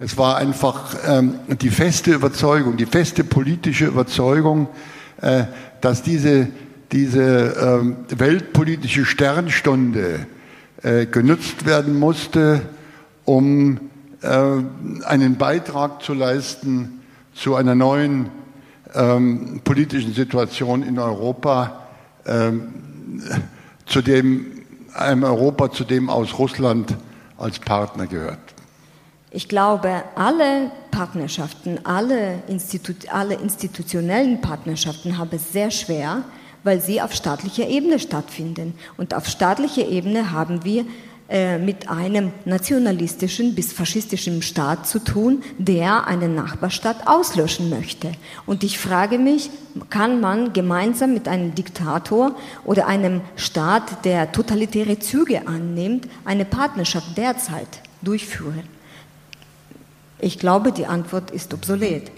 Es war einfach ähm, die feste Überzeugung, die feste politische Überzeugung, äh, dass diese, diese ähm, weltpolitische Sternstunde äh, genutzt werden musste, um äh, einen Beitrag zu leisten zu einer neuen ähm, politischen Situation in Europa, ähm, zu dem, einem Europa, zu dem aus Russland als Partner gehört. Ich glaube, alle Partnerschaften, alle, Institu alle institutionellen Partnerschaften haben es sehr schwer, weil sie auf staatlicher Ebene stattfinden. Und auf staatlicher Ebene haben wir äh, mit einem nationalistischen bis faschistischen Staat zu tun, der einen Nachbarstaat auslöschen möchte. Und ich frage mich, kann man gemeinsam mit einem Diktator oder einem Staat, der totalitäre Züge annimmt, eine Partnerschaft derzeit durchführen? Ich glaube, die Antwort ist obsolet.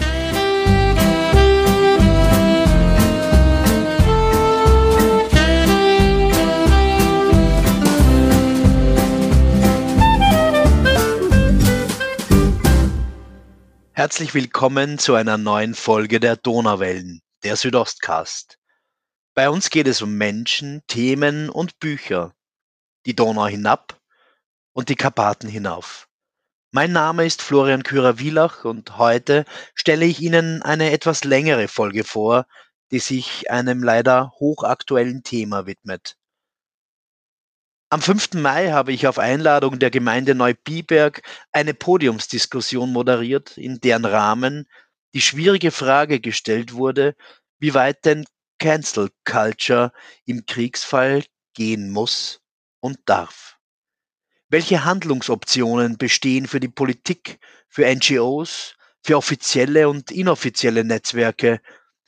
Herzlich willkommen zu einer neuen Folge der Donauwellen, der Südostcast. Bei uns geht es um Menschen, Themen und Bücher. Die Donau hinab und die Karpaten hinauf. Mein Name ist Florian Kürer-Wielach und heute stelle ich Ihnen eine etwas längere Folge vor, die sich einem leider hochaktuellen Thema widmet. Am 5. Mai habe ich auf Einladung der Gemeinde Neubiberg eine Podiumsdiskussion moderiert, in deren Rahmen die schwierige Frage gestellt wurde, wie weit denn Cancel Culture im Kriegsfall gehen muss und darf. Welche Handlungsoptionen bestehen für die Politik, für NGOs, für offizielle und inoffizielle Netzwerke?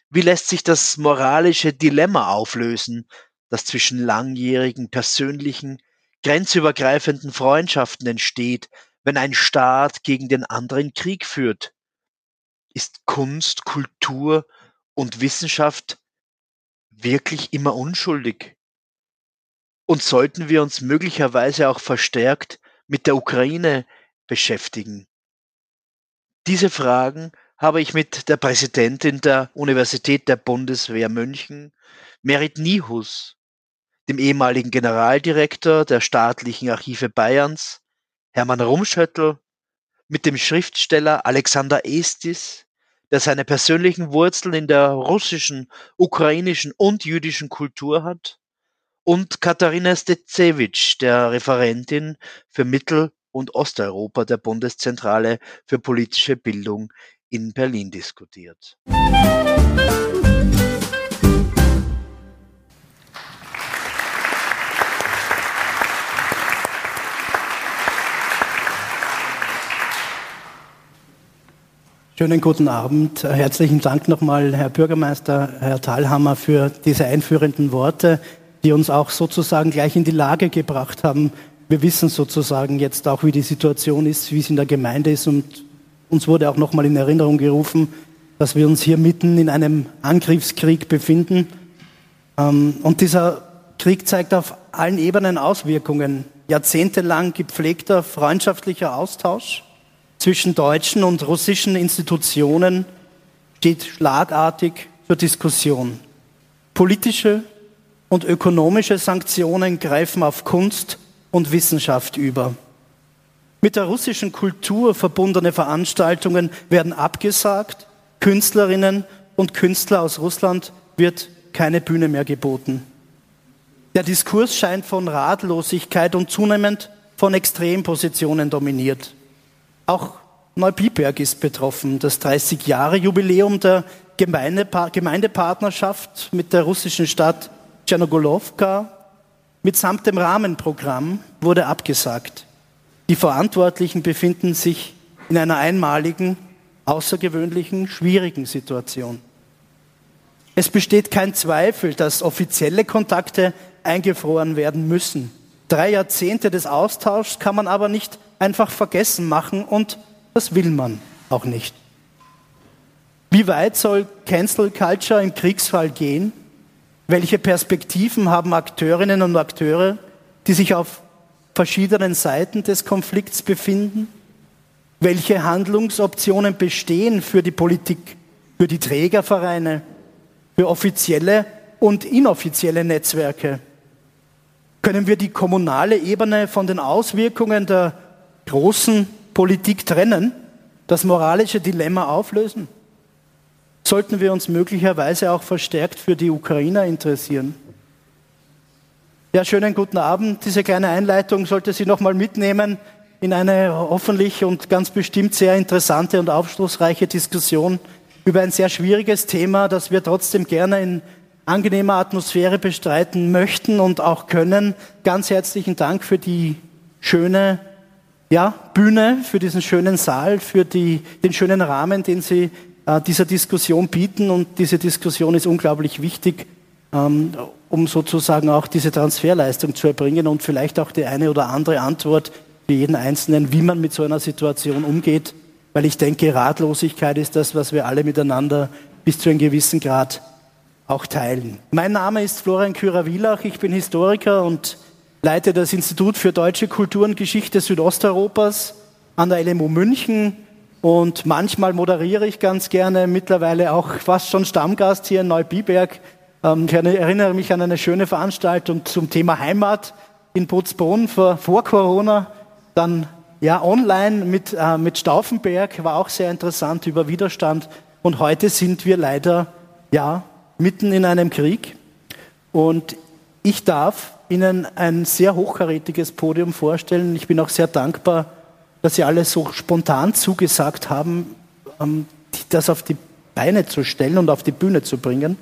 Wie lässt sich das moralische Dilemma auflösen, das zwischen langjährigen persönlichen, grenzübergreifenden Freundschaften entsteht, wenn ein Staat gegen den anderen Krieg führt? Ist Kunst, Kultur und Wissenschaft wirklich immer unschuldig? Und sollten wir uns möglicherweise auch verstärkt mit der Ukraine beschäftigen? Diese Fragen habe ich mit der Präsidentin der Universität der Bundeswehr München, Merit Nihus, dem ehemaligen Generaldirektor der staatlichen Archive Bayerns, Hermann Rumschöttl, mit dem Schriftsteller Alexander Estis, der seine persönlichen Wurzeln in der russischen, ukrainischen und jüdischen Kultur hat, und Katharina Stecewitsch, der Referentin für Mittel- und Osteuropa der Bundeszentrale für politische Bildung in Berlin diskutiert. Schönen guten Abend. Herzlichen Dank nochmal, Herr Bürgermeister, Herr Thalhammer, für diese einführenden Worte die uns auch sozusagen gleich in die Lage gebracht haben. Wir wissen sozusagen jetzt auch, wie die Situation ist, wie es in der Gemeinde ist und uns wurde auch nochmal in Erinnerung gerufen, dass wir uns hier mitten in einem Angriffskrieg befinden. Ähm, und dieser Krieg zeigt auf allen Ebenen Auswirkungen. Jahrzehntelang gepflegter freundschaftlicher Austausch zwischen deutschen und russischen Institutionen steht schlagartig zur Diskussion. Politische und ökonomische Sanktionen greifen auf Kunst und Wissenschaft über. Mit der russischen Kultur verbundene Veranstaltungen werden abgesagt, Künstlerinnen und Künstler aus Russland wird keine Bühne mehr geboten. Der Diskurs scheint von Ratlosigkeit und zunehmend von Extrempositionen dominiert. Auch Neubiberg ist betroffen. Das 30-Jahre-Jubiläum der Gemeindepartnerschaft mit der russischen Stadt Tschernogolovka mitsamt dem Rahmenprogramm wurde abgesagt. Die Verantwortlichen befinden sich in einer einmaligen, außergewöhnlichen, schwierigen Situation. Es besteht kein Zweifel, dass offizielle Kontakte eingefroren werden müssen. Drei Jahrzehnte des Austauschs kann man aber nicht einfach vergessen machen und das will man auch nicht. Wie weit soll Cancel Culture im Kriegsfall gehen? Welche Perspektiven haben Akteurinnen und Akteure, die sich auf verschiedenen Seiten des Konflikts befinden? Welche Handlungsoptionen bestehen für die Politik, für die Trägervereine, für offizielle und inoffizielle Netzwerke? Können wir die kommunale Ebene von den Auswirkungen der großen Politik trennen, das moralische Dilemma auflösen? Sollten wir uns möglicherweise auch verstärkt für die Ukrainer interessieren? Ja, schönen guten Abend. Diese kleine Einleitung sollte Sie noch mal mitnehmen in eine hoffentlich und ganz bestimmt sehr interessante und aufschlussreiche Diskussion über ein sehr schwieriges Thema, das wir trotzdem gerne in angenehmer Atmosphäre bestreiten möchten und auch können. Ganz herzlichen Dank für die schöne ja, Bühne, für diesen schönen Saal, für die, den schönen Rahmen, den Sie dieser Diskussion bieten. Und diese Diskussion ist unglaublich wichtig, ähm, um sozusagen auch diese Transferleistung zu erbringen und vielleicht auch die eine oder andere Antwort für jeden Einzelnen, wie man mit so einer Situation umgeht. Weil ich denke, Ratlosigkeit ist das, was wir alle miteinander bis zu einem gewissen Grad auch teilen. Mein Name ist Florian Kürer-Wielach, ich bin Historiker und leite das Institut für Deutsche Kultur und Geschichte Südosteuropas an der LMU München und manchmal moderiere ich ganz gerne, mittlerweile auch fast schon Stammgast hier in Neubiberg. Ähm, ich erinnere mich an eine schöne Veranstaltung zum Thema Heimat in Putzbrunn vor, Corona, dann ja online mit, äh, mit Stauffenberg, war auch sehr interessant über Widerstand und heute sind wir leider ja mitten in einem Krieg. Und ich darf Ihnen ein sehr hochkarätiges Podium vorstellen. Ich bin auch sehr dankbar, dass Sie alle so spontan zugesagt haben, ähm, das auf die Beine zu stellen und auf die Bühne zu bringen.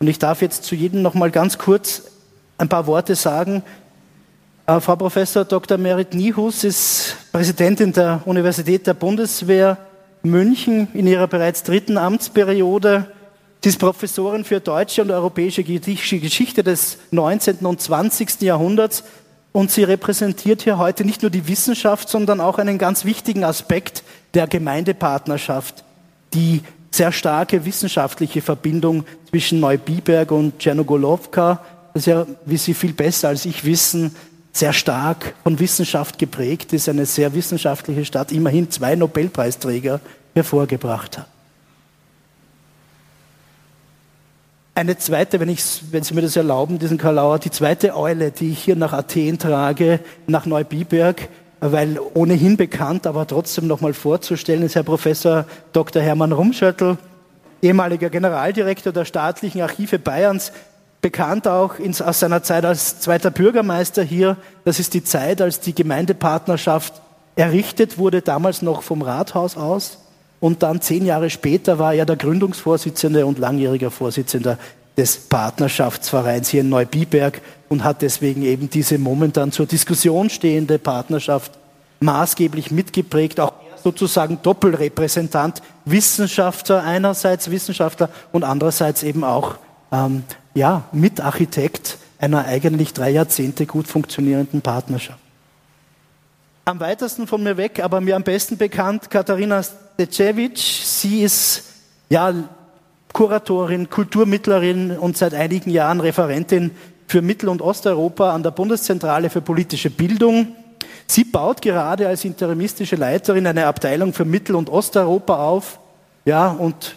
Und ich darf jetzt zu jedem noch mal ganz kurz ein paar Worte sagen. Äh, Frau Professor Dr. Merit Niehus ist Präsidentin der Universität der Bundeswehr München in ihrer bereits dritten Amtsperiode. Sie ist Professorin für deutsche und europäische Geschichte des 19. und 20. Jahrhunderts und sie repräsentiert hier heute nicht nur die Wissenschaft, sondern auch einen ganz wichtigen Aspekt der Gemeindepartnerschaft, die sehr starke wissenschaftliche Verbindung zwischen Neubiberg und Tschernogolovka, das ja, wie Sie viel besser als ich wissen, sehr stark von Wissenschaft geprägt ist, eine sehr wissenschaftliche Stadt, immerhin zwei Nobelpreisträger hervorgebracht hat. Eine zweite, wenn, ich, wenn Sie mir das erlauben, diesen Kalauer, die zweite Eule, die ich hier nach Athen trage, nach Neubiberg, weil ohnehin bekannt, aber trotzdem nochmal vorzustellen, ist Herr Professor Dr. Hermann Rumschöttl, ehemaliger Generaldirektor der staatlichen Archive Bayerns, bekannt auch ins, aus seiner Zeit als zweiter Bürgermeister hier. Das ist die Zeit, als die Gemeindepartnerschaft errichtet wurde, damals noch vom Rathaus aus. Und dann zehn Jahre später war er der Gründungsvorsitzende und langjähriger Vorsitzender des Partnerschaftsvereins hier in Neubiberg und hat deswegen eben diese momentan zur Diskussion stehende Partnerschaft maßgeblich mitgeprägt, auch sozusagen Doppelrepräsentant, Wissenschaftler einerseits Wissenschaftler und andererseits eben auch ähm, ja, Mitarchitekt einer eigentlich drei Jahrzehnte gut funktionierenden Partnerschaft. Am weitesten von mir weg, aber mir am besten bekannt, Katharina Stecevic. Sie ist ja, Kuratorin, Kulturmittlerin und seit einigen Jahren Referentin für Mittel- und Osteuropa an der Bundeszentrale für politische Bildung. Sie baut gerade als interimistische Leiterin eine Abteilung für Mittel- und Osteuropa auf. Ja, und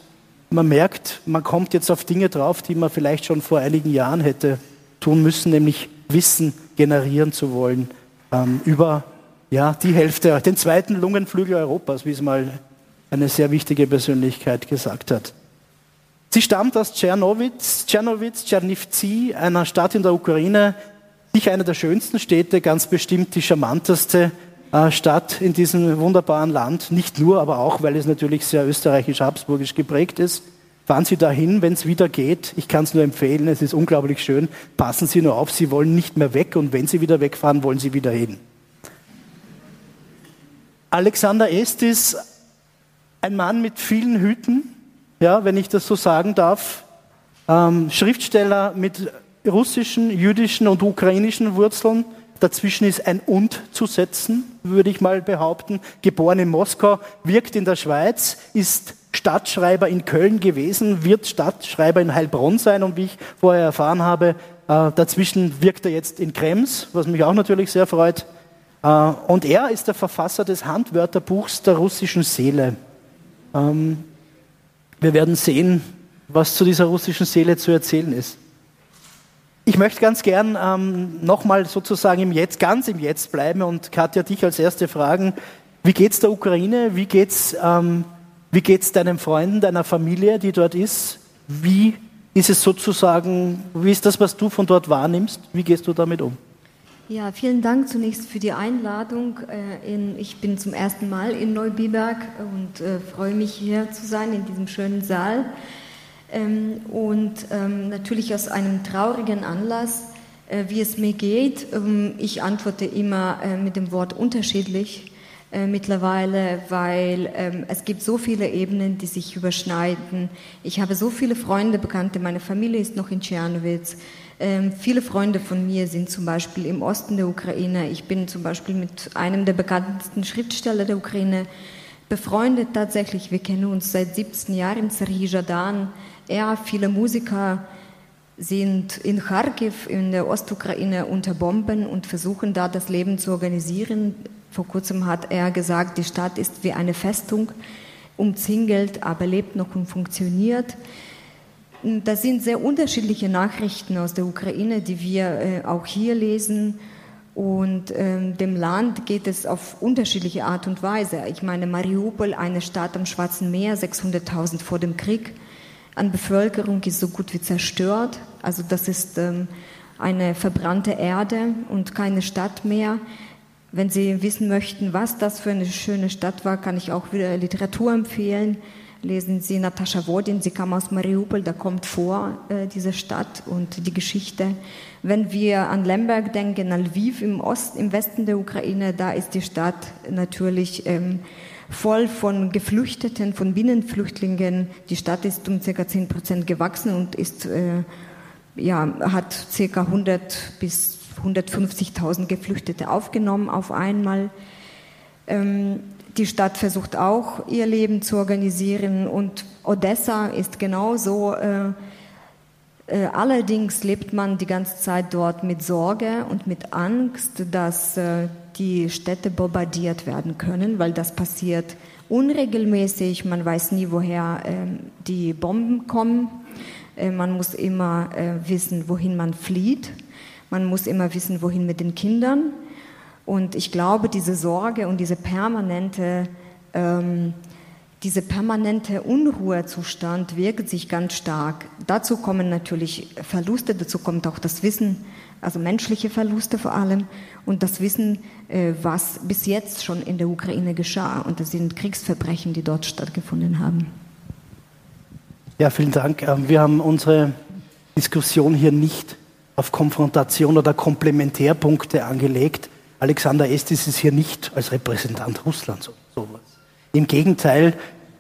man merkt, man kommt jetzt auf Dinge drauf, die man vielleicht schon vor einigen Jahren hätte tun müssen, nämlich Wissen generieren zu wollen ähm, über ja, die Hälfte, den zweiten Lungenflügel Europas, wie es mal eine sehr wichtige Persönlichkeit gesagt hat. Sie stammt aus Tschernowitz, Tschernowitz, Tschernivtsi, einer Stadt in der Ukraine, sicher eine der schönsten Städte, ganz bestimmt die charmanteste äh, Stadt in diesem wunderbaren Land. Nicht nur, aber auch, weil es natürlich sehr österreichisch-habsburgisch geprägt ist. Fahren Sie dahin, wenn es wieder geht. Ich kann es nur empfehlen, es ist unglaublich schön. Passen Sie nur auf, Sie wollen nicht mehr weg und wenn Sie wieder wegfahren, wollen Sie wieder hin. Alexander Estis, ein Mann mit vielen Hüten, ja, wenn ich das so sagen darf, ähm, Schriftsteller mit russischen, jüdischen und ukrainischen Wurzeln. Dazwischen ist ein Und zu setzen, würde ich mal behaupten. Geboren in Moskau, wirkt in der Schweiz, ist Stadtschreiber in Köln gewesen, wird Stadtschreiber in Heilbronn sein und wie ich vorher erfahren habe, äh, dazwischen wirkt er jetzt in Krems, was mich auch natürlich sehr freut und er ist der Verfasser des Handwörterbuchs der russischen Seele. Ähm, wir werden sehen, was zu dieser russischen Seele zu erzählen ist. Ich möchte ganz gern ähm, nochmal sozusagen im Jetzt, ganz im Jetzt bleiben und Katja, dich als erste fragen, wie geht es der Ukraine, wie geht es ähm, deinen Freunden, deiner Familie, die dort ist? Wie ist es sozusagen, wie ist das, was du von dort wahrnimmst? Wie gehst du damit um? Ja, vielen Dank zunächst für die Einladung. Äh, ich bin zum ersten Mal in Neubiberg und äh, freue mich hier zu sein in diesem schönen Saal. Ähm, und ähm, natürlich aus einem traurigen Anlass, äh, wie es mir geht. Ähm, ich antworte immer mit dem Wort unterschiedlich mittlerweile, weil es gibt so viele Ebenen, die sich überschneiden. Ich habe so viele Freunde, Bekannte, meine Familie ist noch in Tschernowitz. Viele Freunde von mir sind zum Beispiel im Osten der Ukraine. Ich bin zum Beispiel mit einem der bekanntesten Schriftsteller der Ukraine befreundet tatsächlich. Wir kennen uns seit 17 Jahren, Serhii Jadan er, viele Musiker sind in Kharkiv in der Ostukraine unter Bomben und versuchen da das Leben zu organisieren. Vor kurzem hat er gesagt, die Stadt ist wie eine Festung, umzingelt, aber lebt noch und funktioniert. Das sind sehr unterschiedliche Nachrichten aus der Ukraine, die wir äh, auch hier lesen. Und ähm, dem Land geht es auf unterschiedliche Art und Weise. Ich meine, Mariupol, eine Stadt am Schwarzen Meer, 600.000 vor dem Krieg, an Bevölkerung ist so gut wie zerstört. Also das ist ähm, eine verbrannte Erde und keine Stadt mehr. Wenn Sie wissen möchten, was das für eine schöne Stadt war, kann ich auch wieder Literatur empfehlen. Lesen Sie Natascha Wodin, sie kam aus Mariupol, da kommt vor äh, diese Stadt und die Geschichte. Wenn wir an Lemberg denken, an Lviv im, Ost, im Westen der Ukraine, da ist die Stadt natürlich ähm, voll von Geflüchteten, von Binnenflüchtlingen. Die Stadt ist um ca. 10 Prozent gewachsen und ist, äh, ja, hat ca. 100 bis 150.000 Geflüchtete aufgenommen auf einmal. Ähm, die Stadt versucht auch, ihr Leben zu organisieren und Odessa ist genauso. Äh, äh, allerdings lebt man die ganze Zeit dort mit Sorge und mit Angst, dass äh, die Städte bombardiert werden können, weil das passiert unregelmäßig. Man weiß nie, woher äh, die Bomben kommen. Man muss immer wissen, wohin man flieht. Man muss immer wissen, wohin mit den Kindern. Und ich glaube, diese Sorge und diese permanente ähm, diese permanente Unruhezustand wirkt sich ganz stark. Dazu kommen natürlich Verluste, dazu kommt auch das Wissen, also menschliche Verluste vor allem und das Wissen, äh, was bis jetzt schon in der Ukraine geschah. Und das sind Kriegsverbrechen, die dort stattgefunden haben. Ja, vielen Dank. Ähm, wir haben unsere Diskussion hier nicht auf Konfrontation oder Komplementärpunkte angelegt. Alexander Estes ist hier nicht als Repräsentant Russlands oder sowas. Im Gegenteil,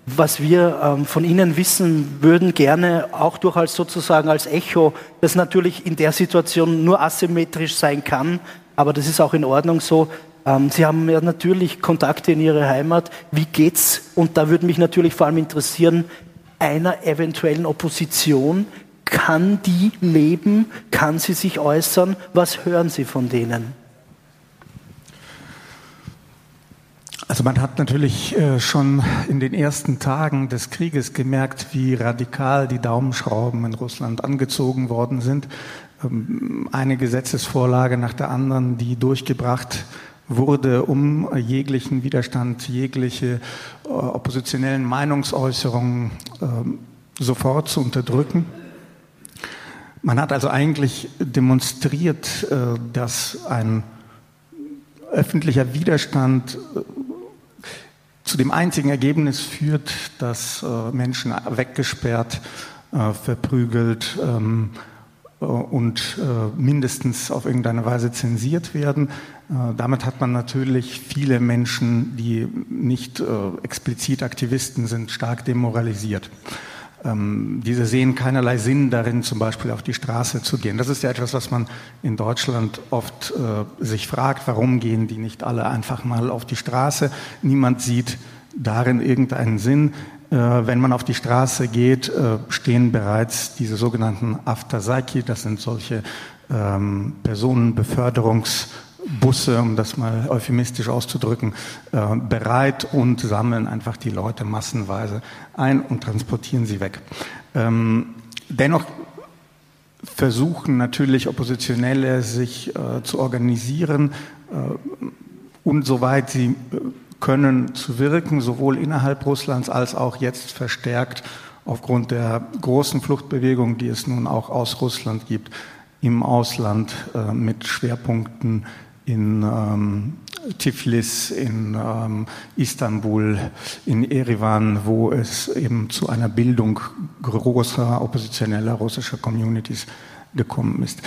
was wir ähm, von Ihnen wissen würden, gerne auch durchaus sozusagen als Echo, das natürlich in der Situation nur asymmetrisch sein kann, aber das ist auch in Ordnung so. Ähm, Sie haben ja natürlich Kontakte in Ihre Heimat. Wie geht's? Und da würde mich natürlich vor allem interessieren, einer eventuellen Opposition, kann die leben? Kann sie sich äußern? Was hören Sie von denen? Also man hat natürlich äh, schon in den ersten Tagen des Krieges gemerkt, wie radikal die Daumenschrauben in Russland angezogen worden sind. Ähm, eine Gesetzesvorlage nach der anderen, die durchgebracht wurde, um jeglichen Widerstand, jegliche äh, oppositionellen Meinungsäußerungen ähm, sofort zu unterdrücken. Man hat also eigentlich demonstriert, äh, dass ein öffentlicher Widerstand zu dem einzigen Ergebnis führt, dass äh, Menschen weggesperrt, äh, verprügelt ähm, äh, und mindestens auf irgendeine Weise zensiert werden. Damit hat man natürlich viele Menschen, die nicht explizit Aktivisten sind, stark demoralisiert. Ähm, diese sehen keinerlei Sinn darin, zum Beispiel auf die Straße zu gehen. Das ist ja etwas, was man in Deutschland oft äh, sich fragt, warum gehen die nicht alle einfach mal auf die Straße? Niemand sieht darin irgendeinen Sinn. Äh, wenn man auf die Straße geht, äh, stehen bereits diese sogenannten Aftersaki, das sind solche ähm, Personenbeförderungs- Busse, um das mal euphemistisch auszudrücken, äh, bereit und sammeln einfach die Leute massenweise ein und transportieren sie weg. Ähm, dennoch versuchen natürlich Oppositionelle sich äh, zu organisieren äh, und soweit sie können zu wirken, sowohl innerhalb Russlands als auch jetzt verstärkt aufgrund der großen Fluchtbewegung, die es nun auch aus Russland gibt, im Ausland mit Schwerpunkten in ähm, Tiflis, in ähm, Istanbul, in Erivan, wo es eben zu einer Bildung großer oppositioneller russischer Communities gekommen ist.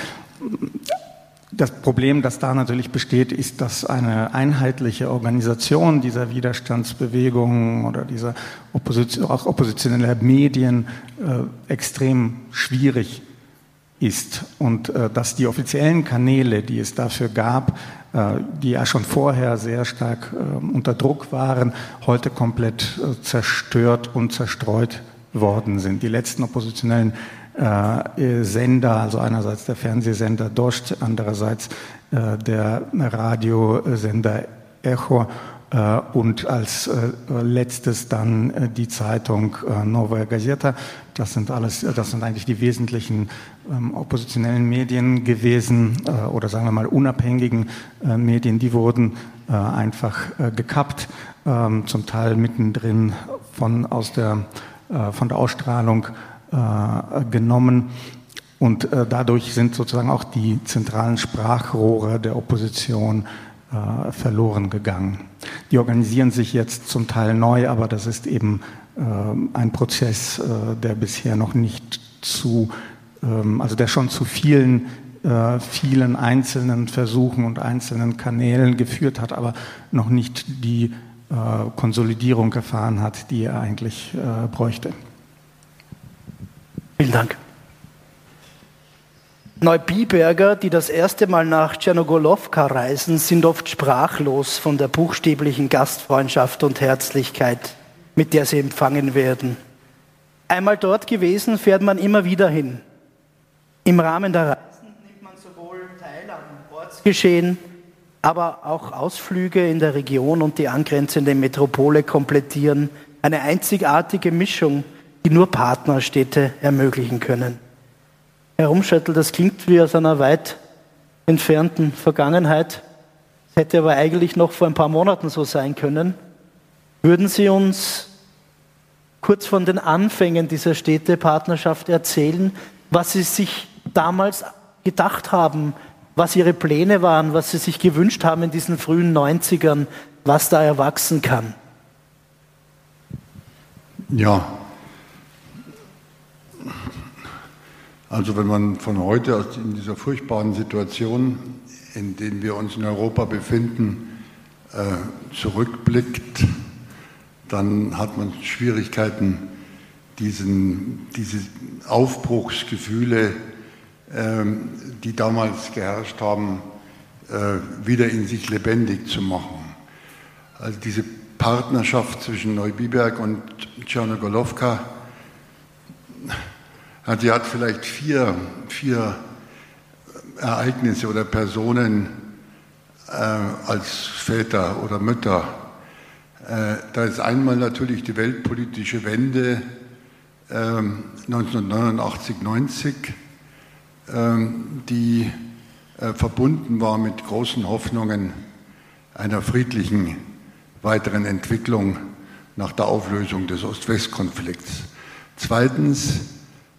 Das Problem, das da natürlich besteht, ist, dass eine einheitliche Organisation dieser Widerstandsbewegungen oder dieser Opposition, auch oppositioneller Medien äh, extrem schwierig ist und äh, dass die offiziellen Kanäle, die es dafür gab, äh, die ja schon vorher sehr stark äh, unter Druck waren, heute komplett äh, zerstört und zerstreut worden sind. Die letzten oppositionellen äh, Sender, also einerseits der Fernsehsender Dost, andererseits äh, der Radiosender Echo, und als letztes dann die Zeitung Novaya Gazeta. Das sind alles, das sind eigentlich die wesentlichen ähm, oppositionellen Medien gewesen oder sagen wir mal unabhängigen Medien. Die wurden einfach gekappt, ähm, zum Teil mittendrin von aus der von der Ausstrahlung genommen. Und dadurch sind sozusagen auch die zentralen Sprachrohre der Opposition äh, verloren gegangen. Die organisieren sich jetzt zum Teil neu, aber das ist eben äh, ein Prozess, äh, der bisher noch nicht zu, ähm, also der schon zu vielen äh, vielen einzelnen Versuchen und einzelnen Kanälen geführt hat, aber noch nicht die äh, Konsolidierung erfahren hat, die er eigentlich äh, bräuchte. Vielen Dank. Neubiberger, die das erste Mal nach Tschernogolowka reisen, sind oft sprachlos von der buchstäblichen Gastfreundschaft und Herzlichkeit, mit der sie empfangen werden. Einmal dort gewesen, fährt man immer wieder hin. Im Rahmen der Reisen nimmt man sowohl teil am Ortsgeschehen, aber auch Ausflüge in der Region und die angrenzende Metropole komplettieren. Eine einzigartige Mischung, die nur Partnerstädte ermöglichen können. Herr Rumschöttl, das klingt wie aus einer weit entfernten Vergangenheit. Es hätte aber eigentlich noch vor ein paar Monaten so sein können. Würden Sie uns kurz von den Anfängen dieser Städtepartnerschaft erzählen, was Sie sich damals gedacht haben, was Ihre Pläne waren, was Sie sich gewünscht haben in diesen frühen 90ern, was da erwachsen kann? Ja, Also wenn man von heute aus in dieser furchtbaren Situation, in der wir uns in Europa befinden, äh, zurückblickt, dann hat man Schwierigkeiten, diesen, diese Aufbruchsgefühle, die damals geherrscht haben, äh, wieder in sich lebendig zu machen. Also diese Partnerschaft zwischen Neubiberg und Tschernogolowka, Sie hat vielleicht vier, vier Ereignisse oder Personen äh, als Väter oder Mütter. Äh, da ist einmal natürlich die weltpolitische Wende äh, 1989, 90, die äh, verbunden war mit großen Hoffnungen einer friedlichen weiteren Entwicklung nach der Auflösung des Ost-West-Konflikts. Zweitens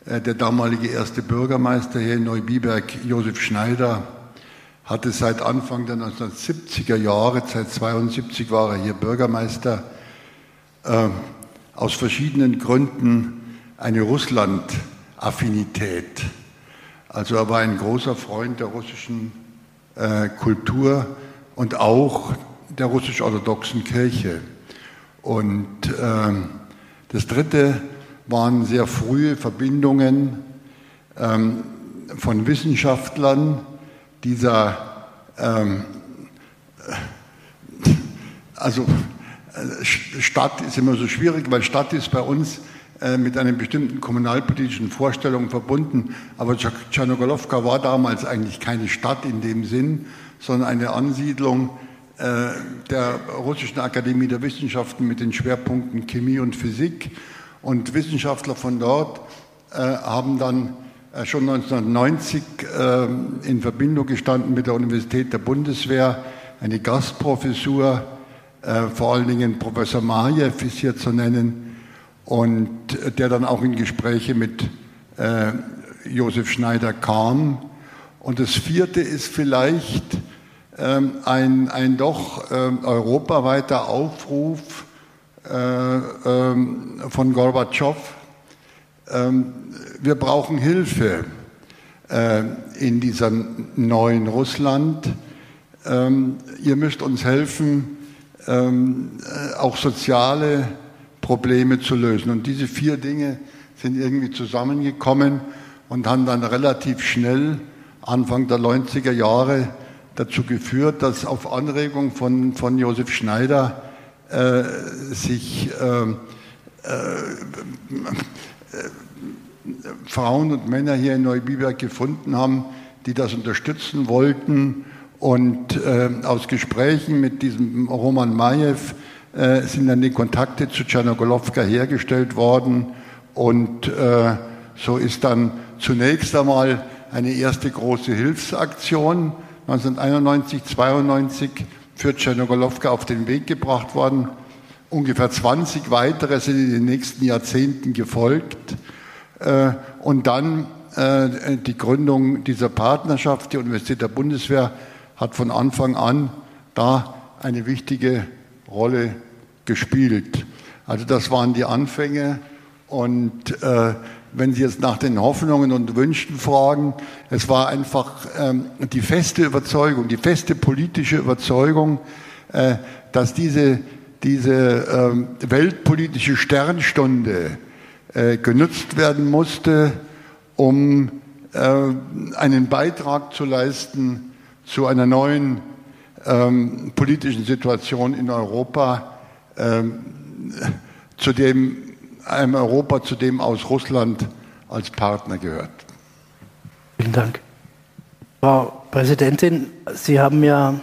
äh, der damalige erste Bürgermeister hier in Neubiberg, Josef Schneider, hatte seit Anfang der 1970er Jahre, seit 1972 war er hier Bürgermeister, äh, aus verschiedenen Gründen eine Russland-Affinität. Also er war ein großer Freund der russischen äh, Kultur und auch der russisch-orthodoxen Kirche. Und äh, das Dritte, waren sehr frühe Verbindungen ähm, von Wissenschaftlern dieser, ähm, also äh, Stadt ist immer so schwierig, weil Stadt ist bei uns äh, mit einer bestimmten kommunalpolitischen Vorstellung verbunden. Aber Tschernogolowka war damals eigentlich keine Stadt in dem Sinn, sondern eine Ansiedlung äh, der Russischen Akademie der Wissenschaften mit den Schwerpunkten Chemie und Physik. Und Wissenschaftler von dort äh, haben dann äh, schon 1990 in Verbindung gestanden mit der Universität der Bundeswehr, eine Gastprofessur, vor allen Dingen Professor Majew ist hier zu nennen, und der dann auch in Gespräche mit Josef Schneider kam. Und das vierte ist vielleicht ähm, ein, ein doch ähm, europaweiter Aufruf äh, ähm, von Gorbatschow. wir brauchen Hilfe äh, in diesem neuen Russland. ihr müsst uns helfen, äh, auch soziale Probleme zu lösen. Und diese vier Dinge sind irgendwie zusammengekommen und haben dann relativ schnell Anfang der 90er Jahre dazu geführt, dass auf Anregung von, von Josef Schneider äh, sich äh, äh, Frauen und Männer hier in Neubiberg gefunden haben, die das unterstützen wollten. Und äh, aus Gesprächen mit diesem Roman Majew äh, sind dann die Kontakte zu Tschernogolowka hergestellt worden. Und äh, so ist dann zunächst einmal eine erste große Hilfsaktion 1991, 92 für Tschernogolowka auf den Weg gebracht worden. Ungefähr 20 weitere sind in den nächsten Jahrzehnten gefolgt. Äh, und dann äh, die Gründung dieser Partnerschaft. Die Universität der Bundeswehr hat von Anfang an da eine wichtige Rolle gespielt. Also das waren die Anfänge und äh, wenn Sie jetzt nach den Hoffnungen und Wünschen fragen, es war einfach ähm, die feste Überzeugung, die feste politische Überzeugung, äh, dass diese, diese ähm, weltpolitische Sternstunde äh, genutzt werden musste, um äh, einen Beitrag zu leisten zu einer neuen ähm, politischen Situation in Europa, ähm, zu dem einem Europa, zu dem aus Russland als Partner gehört. Vielen Dank. Frau Präsidentin, Sie haben ja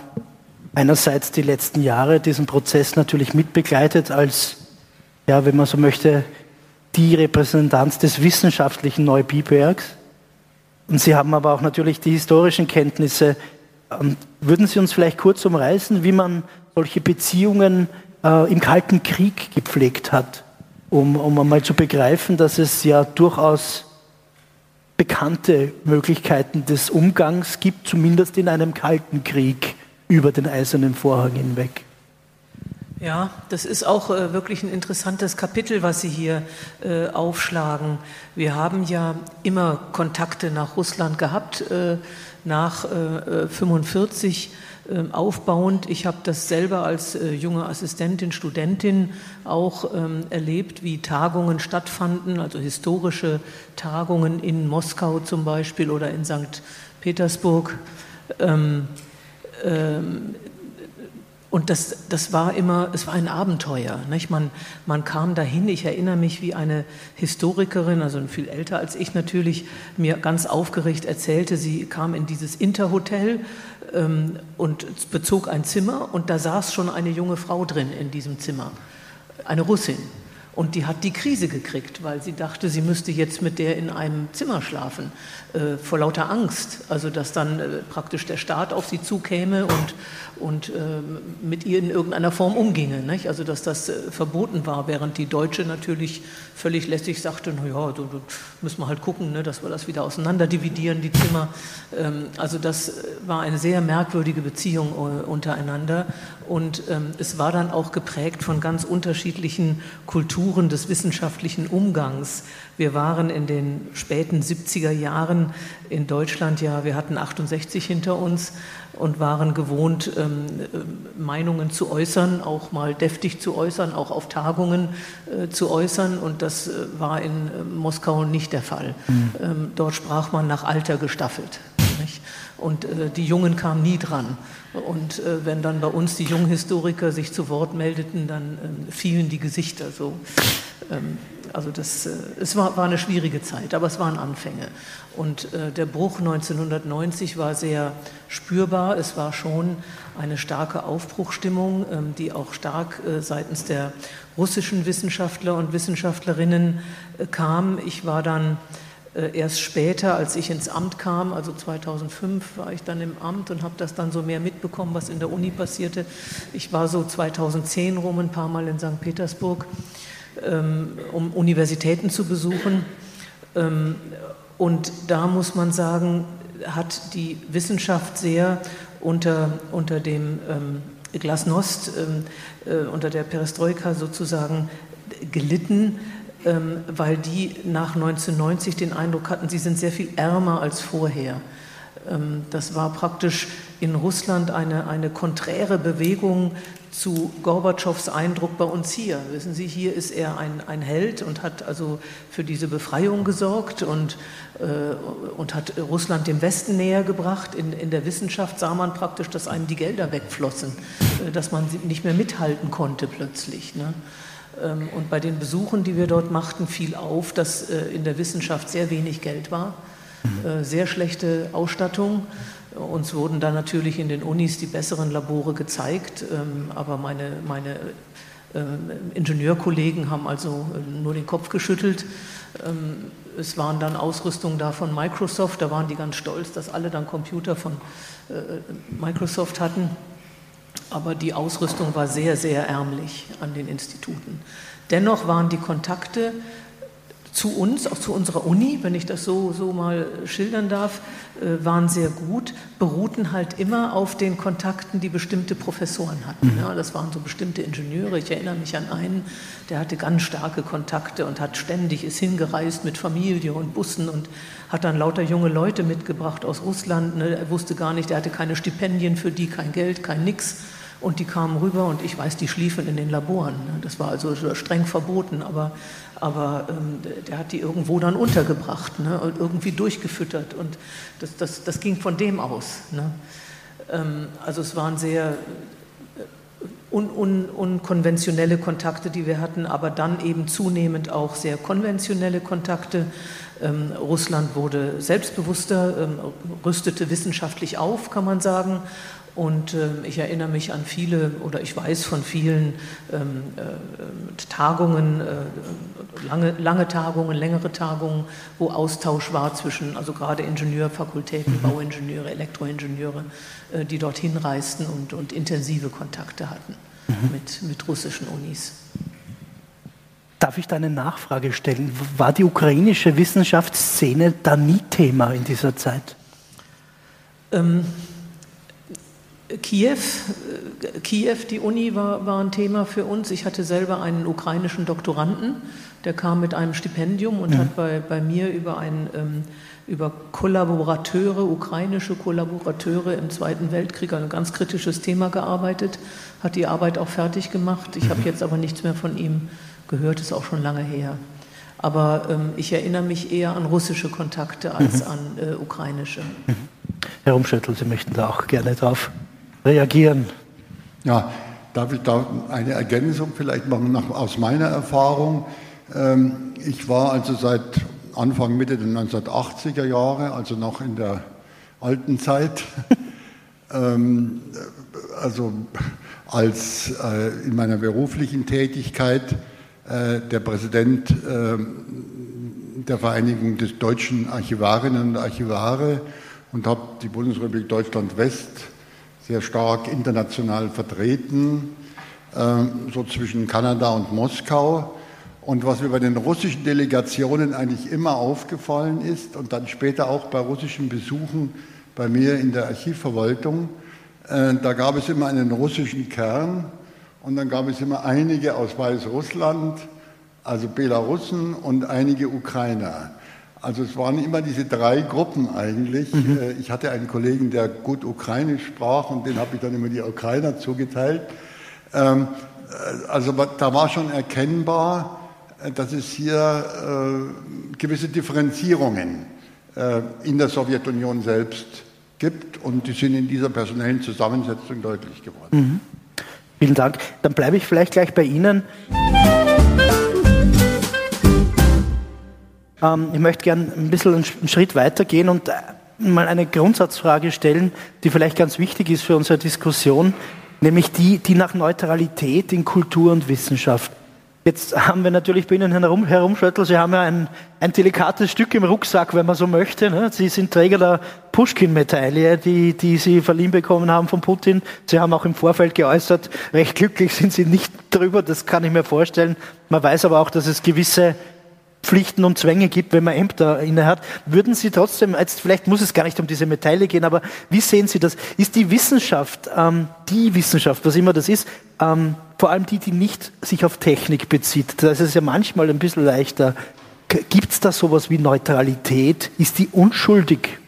einerseits die letzten Jahre diesen Prozess natürlich mitbegleitet als, ja, wenn man so möchte, die Repräsentanz des wissenschaftlichen Neubibergs. Und Sie haben aber auch natürlich die historischen Kenntnisse. Würden Sie uns vielleicht kurz umreißen, wie man solche Beziehungen äh, im Kalten Krieg gepflegt hat? um, um einmal zu begreifen, dass es ja durchaus bekannte Möglichkeiten des Umgangs gibt, zumindest in einem kalten Krieg über den eisernen Vorhang hinweg. Ja, das ist auch äh, wirklich ein interessantes Kapitel, was Sie hier äh, aufschlagen. Wir haben ja immer Kontakte nach Russland gehabt, äh, nach 1945 ähm, aufbauend. Ich habe das selber als äh, junge Assistentin, Studentin auch ähm, erlebt, wie Tagungen stattfanden, also historische Tagungen in Moskau zum Beispiel oder in St. Petersburg. Ähm, und das, das war immer, es war ein Abenteuer. Nicht? Man, man kam dahin, ich erinnere mich, wie eine Historikerin, also viel älter als ich natürlich, mir ganz aufgeregt erzählte, sie kam in dieses Interhotel ähm, und bezog ein Zimmer und da saß schon eine junge Frau drin in diesem Zimmer, eine Russin. Und die hat die Krise gekriegt, weil sie dachte, sie müsste jetzt mit der in einem Zimmer schlafen, äh, vor lauter Angst. Also, dass dann äh, praktisch der Staat auf sie zukäme und, und äh, mit ihr in irgendeiner Form umginge. Nicht? Also, dass das äh, verboten war, während die Deutsche natürlich völlig lässig sagte: Naja, so, müssen wir halt gucken, ne, dass wir das wieder auseinander dividieren, die Zimmer. Ähm, also, das äh, war eine sehr merkwürdige Beziehung äh, untereinander. Und ähm, es war dann auch geprägt von ganz unterschiedlichen Kulturen des wissenschaftlichen Umgangs. Wir waren in den späten 70er Jahren in Deutschland, ja, wir hatten 68 hinter uns und waren gewohnt, ähm, äh, Meinungen zu äußern, auch mal deftig zu äußern, auch auf Tagungen äh, zu äußern. Und das äh, war in äh, Moskau nicht der Fall. Mhm. Ähm, dort sprach man nach Alter gestaffelt. Nicht? Und äh, die Jungen kamen nie dran. Und äh, wenn dann bei uns die Junghistoriker sich zu Wort meldeten, dann ähm, fielen die Gesichter so. Ähm, also das, äh, es war, war eine schwierige Zeit, aber es waren Anfänge. Und äh, der Bruch 1990 war sehr spürbar. Es war schon eine starke Aufbruchstimmung, ähm, die auch stark äh, seitens der russischen Wissenschaftler und Wissenschaftlerinnen äh, kam. Ich war dann erst später, als ich ins Amt kam, also 2005 war ich dann im Amt und habe das dann so mehr mitbekommen, was in der Uni passierte. Ich war so 2010 rum ein paar Mal in St. Petersburg, ähm, um Universitäten zu besuchen. Ähm, und da muss man sagen, hat die Wissenschaft sehr unter, unter dem ähm, Glasnost, äh, unter der Perestroika sozusagen gelitten weil die nach 1990 den Eindruck hatten, sie sind sehr viel ärmer als vorher. Ähm, das war praktisch in Russland eine, eine konträre Bewegung zu Gorbatschows Eindruck bei uns hier. Wissen Sie, hier ist er ein, ein Held und hat also für diese Befreiung gesorgt und, äh, und hat Russland dem Westen näher gebracht. In, in der Wissenschaft sah man praktisch, dass einem die Gelder wegflossen, äh, dass man nicht mehr mithalten konnte plötzlich. Ne? Ähm, und bei den Besuchen, die wir dort machten, fiel auf, dass äh, in der Wissenschaft sehr wenig Geld war, mhm. äh, sehr schlechte Ausstattung. Uns wurden dann natürlich in den Unis die besseren Labore gezeigt, ähm, aber meine, meine ähm, Ingenieurkollegen haben also äh, nur den Kopf geschüttelt. Es waren dann Ausrüstungen da von Microsoft, da waren die ganz stolz, dass alle dann Computer von Microsoft hatten aber die Ausrüstung war sehr, sehr ärmlich an den Instituten. Dennoch waren die Kontakte zu uns, auch zu unserer Uni, wenn ich das so, so mal schildern darf, äh, waren sehr gut, beruhten halt immer auf den Kontakten, die bestimmte Professoren hatten. Mhm. Ja, das waren so bestimmte Ingenieure. Ich erinnere mich an einen, der hatte ganz starke Kontakte und hat ständig, ist hingereist mit Familie und Bussen und hat dann lauter junge Leute mitgebracht aus Russland. Ne, er wusste gar nicht, er hatte keine Stipendien für die, kein Geld, kein Nix. Und die kamen rüber und ich weiß, die schliefen in den Laboren. Ne. Das war also streng verboten, aber, aber ähm, der hat die irgendwo dann untergebracht ne, und irgendwie durchgefüttert. Und das, das, das ging von dem aus. Ne. Ähm, also es waren sehr un, un, unkonventionelle Kontakte, die wir hatten, aber dann eben zunehmend auch sehr konventionelle Kontakte. Ähm, Russland wurde selbstbewusster, ähm, rüstete wissenschaftlich auf, kann man sagen. Und äh, ich erinnere mich an viele oder ich weiß von vielen ähm, äh, Tagungen, äh, lange, lange Tagungen, längere Tagungen, wo Austausch war zwischen, also gerade Ingenieurfakultäten, mhm. Bauingenieure, Elektroingenieure, äh, die dorthin reisten und, und intensive Kontakte hatten mhm. mit, mit russischen Unis. Darf ich da eine Nachfrage stellen? War die ukrainische Wissenschaftsszene da nie Thema in dieser Zeit? Ähm, Kiew, Kiew, die Uni war, war ein Thema für uns. Ich hatte selber einen ukrainischen Doktoranden, der kam mit einem Stipendium und ja. hat bei, bei mir über ein ähm, über Kollaborateure, ukrainische Kollaborateure im Zweiten Weltkrieg, ein ganz kritisches Thema gearbeitet, hat die Arbeit auch fertig gemacht. Ich habe mhm. jetzt aber nichts mehr von ihm gehört, ist auch schon lange her. Aber ähm, ich erinnere mich eher an russische Kontakte als mhm. an äh, ukrainische. Mhm. Herr Umschüttel, Sie möchten da auch gerne drauf reagieren. Ja, darf ich da eine Ergänzung vielleicht machen nach, aus meiner Erfahrung? Ähm, ich war also seit Anfang, Mitte der 1980er Jahre, also noch in der alten Zeit, ähm, also als äh, in meiner beruflichen Tätigkeit äh, der Präsident äh, der Vereinigung des deutschen Archivarinnen und Archivare und habe die Bundesrepublik Deutschland West sehr stark international vertreten, äh, so zwischen Kanada und Moskau. Und was mir bei den russischen Delegationen eigentlich immer aufgefallen ist und dann später auch bei russischen Besuchen bei mir in der Archivverwaltung, äh, da gab es immer einen russischen Kern und dann gab es immer einige aus Weißrussland, also Belarussen und einige Ukrainer. Also es waren immer diese drei Gruppen eigentlich. Mhm. Äh, ich hatte einen Kollegen, der gut Ukrainisch sprach und den habe ich dann immer die Ukrainer zugeteilt. Ähm, äh, also da war schon erkennbar, dass es hier äh, gewisse Differenzierungen äh, in der Sowjetunion selbst gibt und die sind in dieser personellen Zusammensetzung deutlich geworden. Mhm. Vielen Dank. Dann bleibe ich vielleicht gleich bei Ihnen. Ähm, ich möchte gerne ein bisschen einen Schritt weitergehen und äh, mal eine Grundsatzfrage stellen, die vielleicht ganz wichtig ist für unsere Diskussion, nämlich die, die nach Neutralität in Kultur und Wissenschaft. Jetzt haben wir natürlich bei Ihnen herum, herumschüttel, Sie haben ja ein, ein delikates Stück im Rucksack, wenn man so möchte. Ne? Sie sind Träger der Pushkin-Medaille, die, die Sie verliehen bekommen haben von Putin. Sie haben auch im Vorfeld geäußert, recht glücklich sind Sie nicht drüber, das kann ich mir vorstellen. Man weiß aber auch, dass es gewisse Pflichten und Zwänge gibt, wenn man Ämter innehat. Würden Sie trotzdem, jetzt vielleicht muss es gar nicht um diese Medaille gehen, aber wie sehen Sie das? Ist die Wissenschaft, ähm, die Wissenschaft, was immer das ist, ähm, vor allem die, die nicht sich auf Technik bezieht, da ist ja manchmal ein bisschen leichter. Gibt es da sowas wie Neutralität? Ist die unschuldig?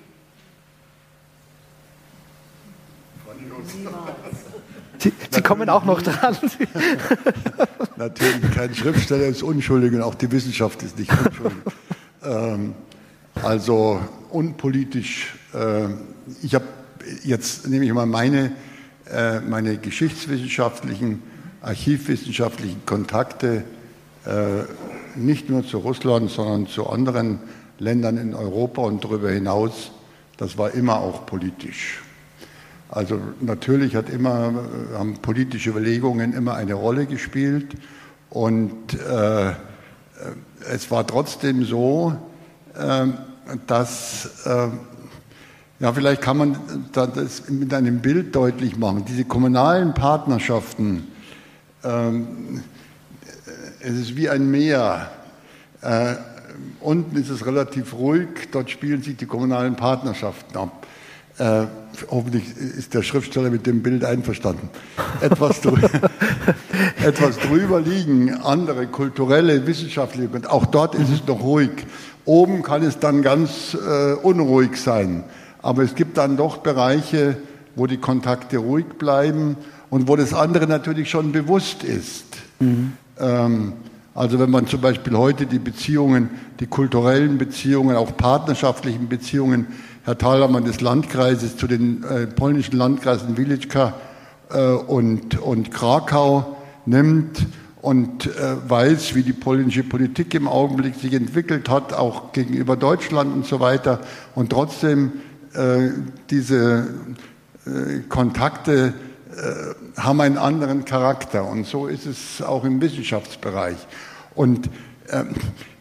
Sie, Sie kommen auch noch dran. Natürlich, kein Schriftsteller ist unschuldig und auch die Wissenschaft ist nicht unschuldig. ähm, also unpolitisch. Äh, ich habe jetzt nehme ich mal meine, äh, meine geschichtswissenschaftlichen, archivwissenschaftlichen Kontakte äh, nicht nur zu Russland, sondern zu anderen Ländern in Europa und darüber hinaus. Das war immer auch politisch. Also natürlich hat immer, haben politische Überlegungen immer eine Rolle gespielt und äh, es war trotzdem so, äh, dass, äh, ja vielleicht kann man das mit einem Bild deutlich machen, diese kommunalen Partnerschaften, ähm, es ist wie ein Meer. Äh, unten ist es relativ ruhig, dort spielen sich die kommunalen Partnerschaften ab. Hoffentlich ist der Schriftsteller mit dem Bild einverstanden. Etwas, drüber, etwas drüber liegen andere kulturelle, wissenschaftliche, und auch dort ist es noch ruhig. Oben kann es dann ganz äh, unruhig sein. Aber es gibt dann doch Bereiche, wo die Kontakte ruhig bleiben und wo das andere natürlich schon bewusst ist. Mhm. Ähm, also wenn man zum Beispiel heute die Beziehungen, die kulturellen Beziehungen, auch partnerschaftlichen Beziehungen Herr Thalermann des Landkreises zu den äh, polnischen Landkreisen Wilicka äh, und, und Krakau nimmt und äh, weiß, wie die polnische Politik im Augenblick sich entwickelt hat, auch gegenüber Deutschland und so weiter. Und trotzdem äh, diese äh, Kontakte äh, haben einen anderen Charakter. Und so ist es auch im Wissenschaftsbereich. Und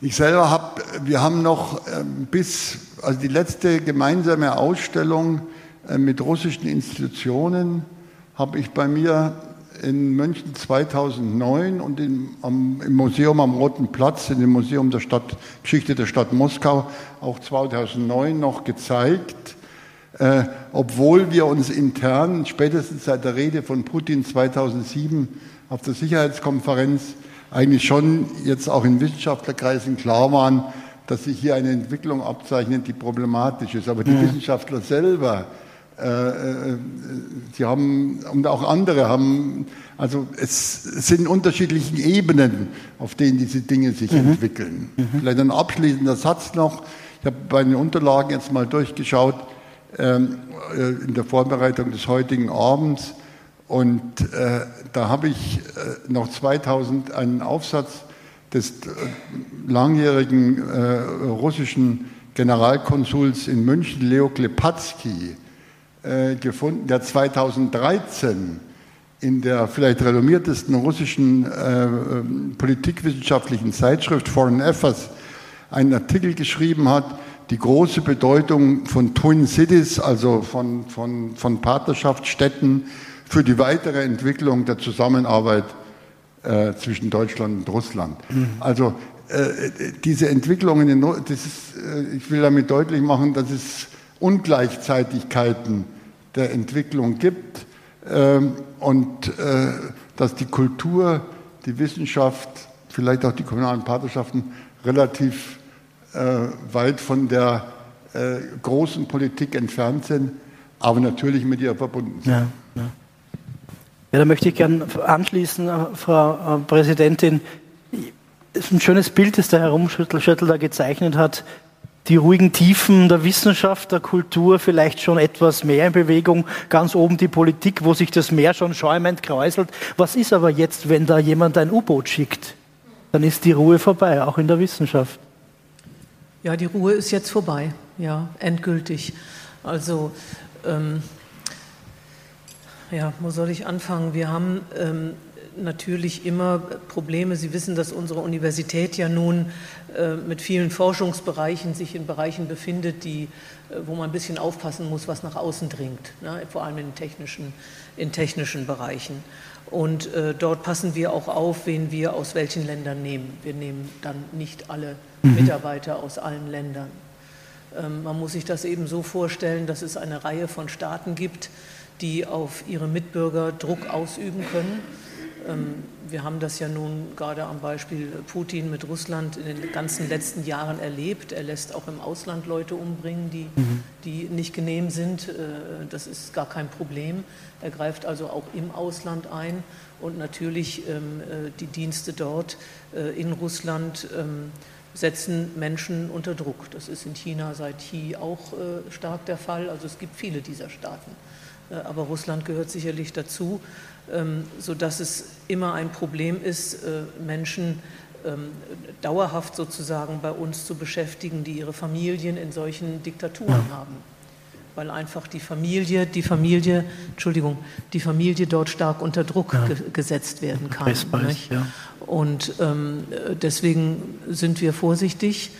ich selber habe, wir haben noch ähm, bis also die letzte gemeinsame Ausstellung äh, mit russischen Institutionen habe ich bei mir in München 2009 und im, am, im Museum am Roten Platz, in dem Museum der Stadt, Geschichte der Stadt Moskau, auch 2009 noch gezeigt. Äh, obwohl wir uns intern, spätestens seit der Rede von Putin 2007 auf der Sicherheitskonferenz, eigentlich schon jetzt auch in Wissenschaftlerkreisen klar waren, dass sich hier eine Entwicklung abzeichnet, die problematisch ist. Aber die mhm. Wissenschaftler selber, äh, äh, sie haben, und auch andere haben, also es, sind unterschiedliche Ebenen, auf denen diese Dinge sich mhm. entwickeln. Mhm. Vielleicht ein abschließender Satz noch. Ich habe bei den Unterlagen jetzt mal durchgeschaut ähm, äh, in der Vorbereitung des heutigen Abends. Und äh, da habe ich äh, noch 2000 einen Aufsatz des äh, langjährigen äh, russischen Generalkonsuls in München, Leo Klepatsky, äh, gefunden, der 2013 in der vielleicht renommiertesten russischen äh, politikwissenschaftlichen Zeitschrift Foreign Affairs einen Artikel geschrieben hat, die große Bedeutung von Twin Cities, also von, von, von Partnerschaftsstädten, für die weitere Entwicklung der Zusammenarbeit äh, zwischen Deutschland und Russland. Mhm. Also äh, diese Entwicklungen, in, das ist, äh, ich will damit deutlich machen, dass es Ungleichzeitigkeiten der Entwicklung gibt ähm, und äh, dass die Kultur, die Wissenschaft, vielleicht auch die kommunalen Partnerschaften relativ äh, weit von der äh, großen Politik entfernt sind, aber natürlich mit ihr verbunden sind. Ja, ja. Da möchte ich gerne anschließen, äh, Frau äh, Präsidentin. Es ist ein schönes Bild, das der Herr Rumschüttel da gezeichnet hat. Die ruhigen Tiefen der Wissenschaft, der Kultur, vielleicht schon etwas mehr in Bewegung. Ganz oben die Politik, wo sich das Meer schon schäumend kräuselt. Was ist aber jetzt, wenn da jemand ein U-Boot schickt? Dann ist die Ruhe vorbei, auch in der Wissenschaft. Ja, die Ruhe ist jetzt vorbei, ja, endgültig. Also, ähm, ja, wo soll ich anfangen? Wir haben ähm, natürlich immer Probleme. Sie wissen, dass unsere Universität ja nun äh, mit vielen Forschungsbereichen sich in Bereichen befindet, die, äh, wo man ein bisschen aufpassen muss, was nach außen dringt, ne? vor allem in technischen, in technischen Bereichen. Und äh, dort passen wir auch auf, wen wir aus welchen Ländern nehmen. Wir nehmen dann nicht alle mhm. Mitarbeiter aus allen Ländern. Ähm, man muss sich das eben so vorstellen, dass es eine Reihe von Staaten gibt, die auf ihre Mitbürger Druck ausüben können ähm, wir haben das ja nun gerade am Beispiel Putin mit Russland in den ganzen letzten Jahren erlebt. Er lässt auch im Ausland Leute umbringen, die, die nicht genehm sind. Äh, das ist gar kein Problem. Er greift also auch im Ausland ein und natürlich ähm, äh, die Dienste dort äh, in Russland ähm, setzen Menschen unter Druck. Das ist in China seit Xi auch stark der Fall. Also es gibt viele dieser Staaten. Aber Russland gehört sicherlich dazu. Ähm, sodass es immer ein Problem ist, äh, Menschen ähm, dauerhaft sozusagen bei uns zu beschäftigen, die ihre Familien in solchen Diktaturen haben. Weil einfach die Familie, die Familie, Entschuldigung, die Familie dort stark unter Druck ja. ge gesetzt werden kann. Ja. Und ähm, deswegen sind wir vorsichtig.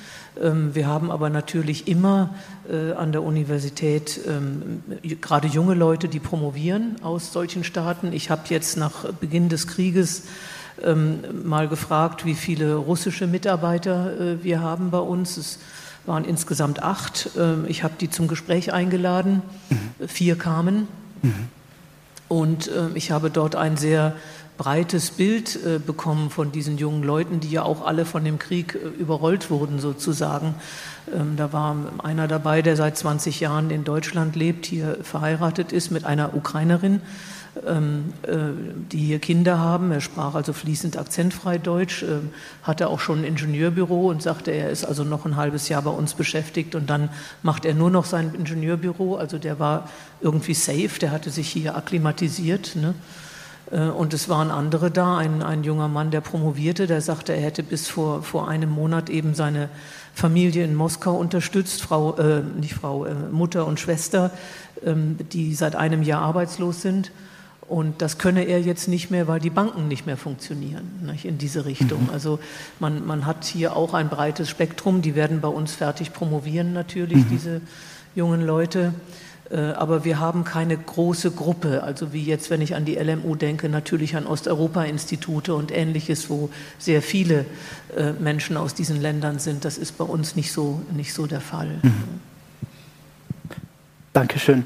Ähm, wir haben aber natürlich immer äh, an der Universität ähm, gerade junge Leute, die promovieren aus solchen Staaten. Ich habe jetzt nach Beginn des Krieges ähm, mal gefragt, wie viele russische Mitarbeiter äh, wir haben bei uns. Es waren insgesamt acht. Ich habe die zum Gespräch eingeladen. Mhm. Vier kamen. Mhm. Und ich habe dort ein sehr breites Bild äh, bekommen von diesen jungen Leuten, die ja auch alle von dem Krieg äh, überrollt wurden sozusagen. Ähm, da war einer dabei, der seit 20 Jahren in Deutschland lebt, hier verheiratet ist mit einer Ukrainerin, ähm, äh, die hier Kinder haben. Er sprach also fließend akzentfrei Deutsch, ähm, hatte auch schon ein Ingenieurbüro und sagte, er ist also noch ein halbes Jahr bei uns beschäftigt und dann macht er nur noch sein Ingenieurbüro. Also der war irgendwie safe, der hatte sich hier akklimatisiert. Ne? Äh, und es waren andere da, ein, ein junger Mann, der promovierte, der sagte, er hätte bis vor, vor einem Monat eben seine Familie in Moskau unterstützt, Frau, äh, nicht Frau, äh, Mutter und Schwester, ähm, die seit einem Jahr arbeitslos sind. Und das könne er jetzt nicht mehr, weil die Banken nicht mehr funktionieren nicht, in diese Richtung. Mhm. Also man, man hat hier auch ein breites Spektrum. Die werden bei uns fertig promovieren natürlich, mhm. diese jungen Leute. Äh, aber wir haben keine große Gruppe, also wie jetzt, wenn ich an die LMU denke, natürlich an Osteuropa-Institute und ähnliches, wo sehr viele äh, Menschen aus diesen Ländern sind. Das ist bei uns nicht so, nicht so der Fall. Mhm. Dankeschön.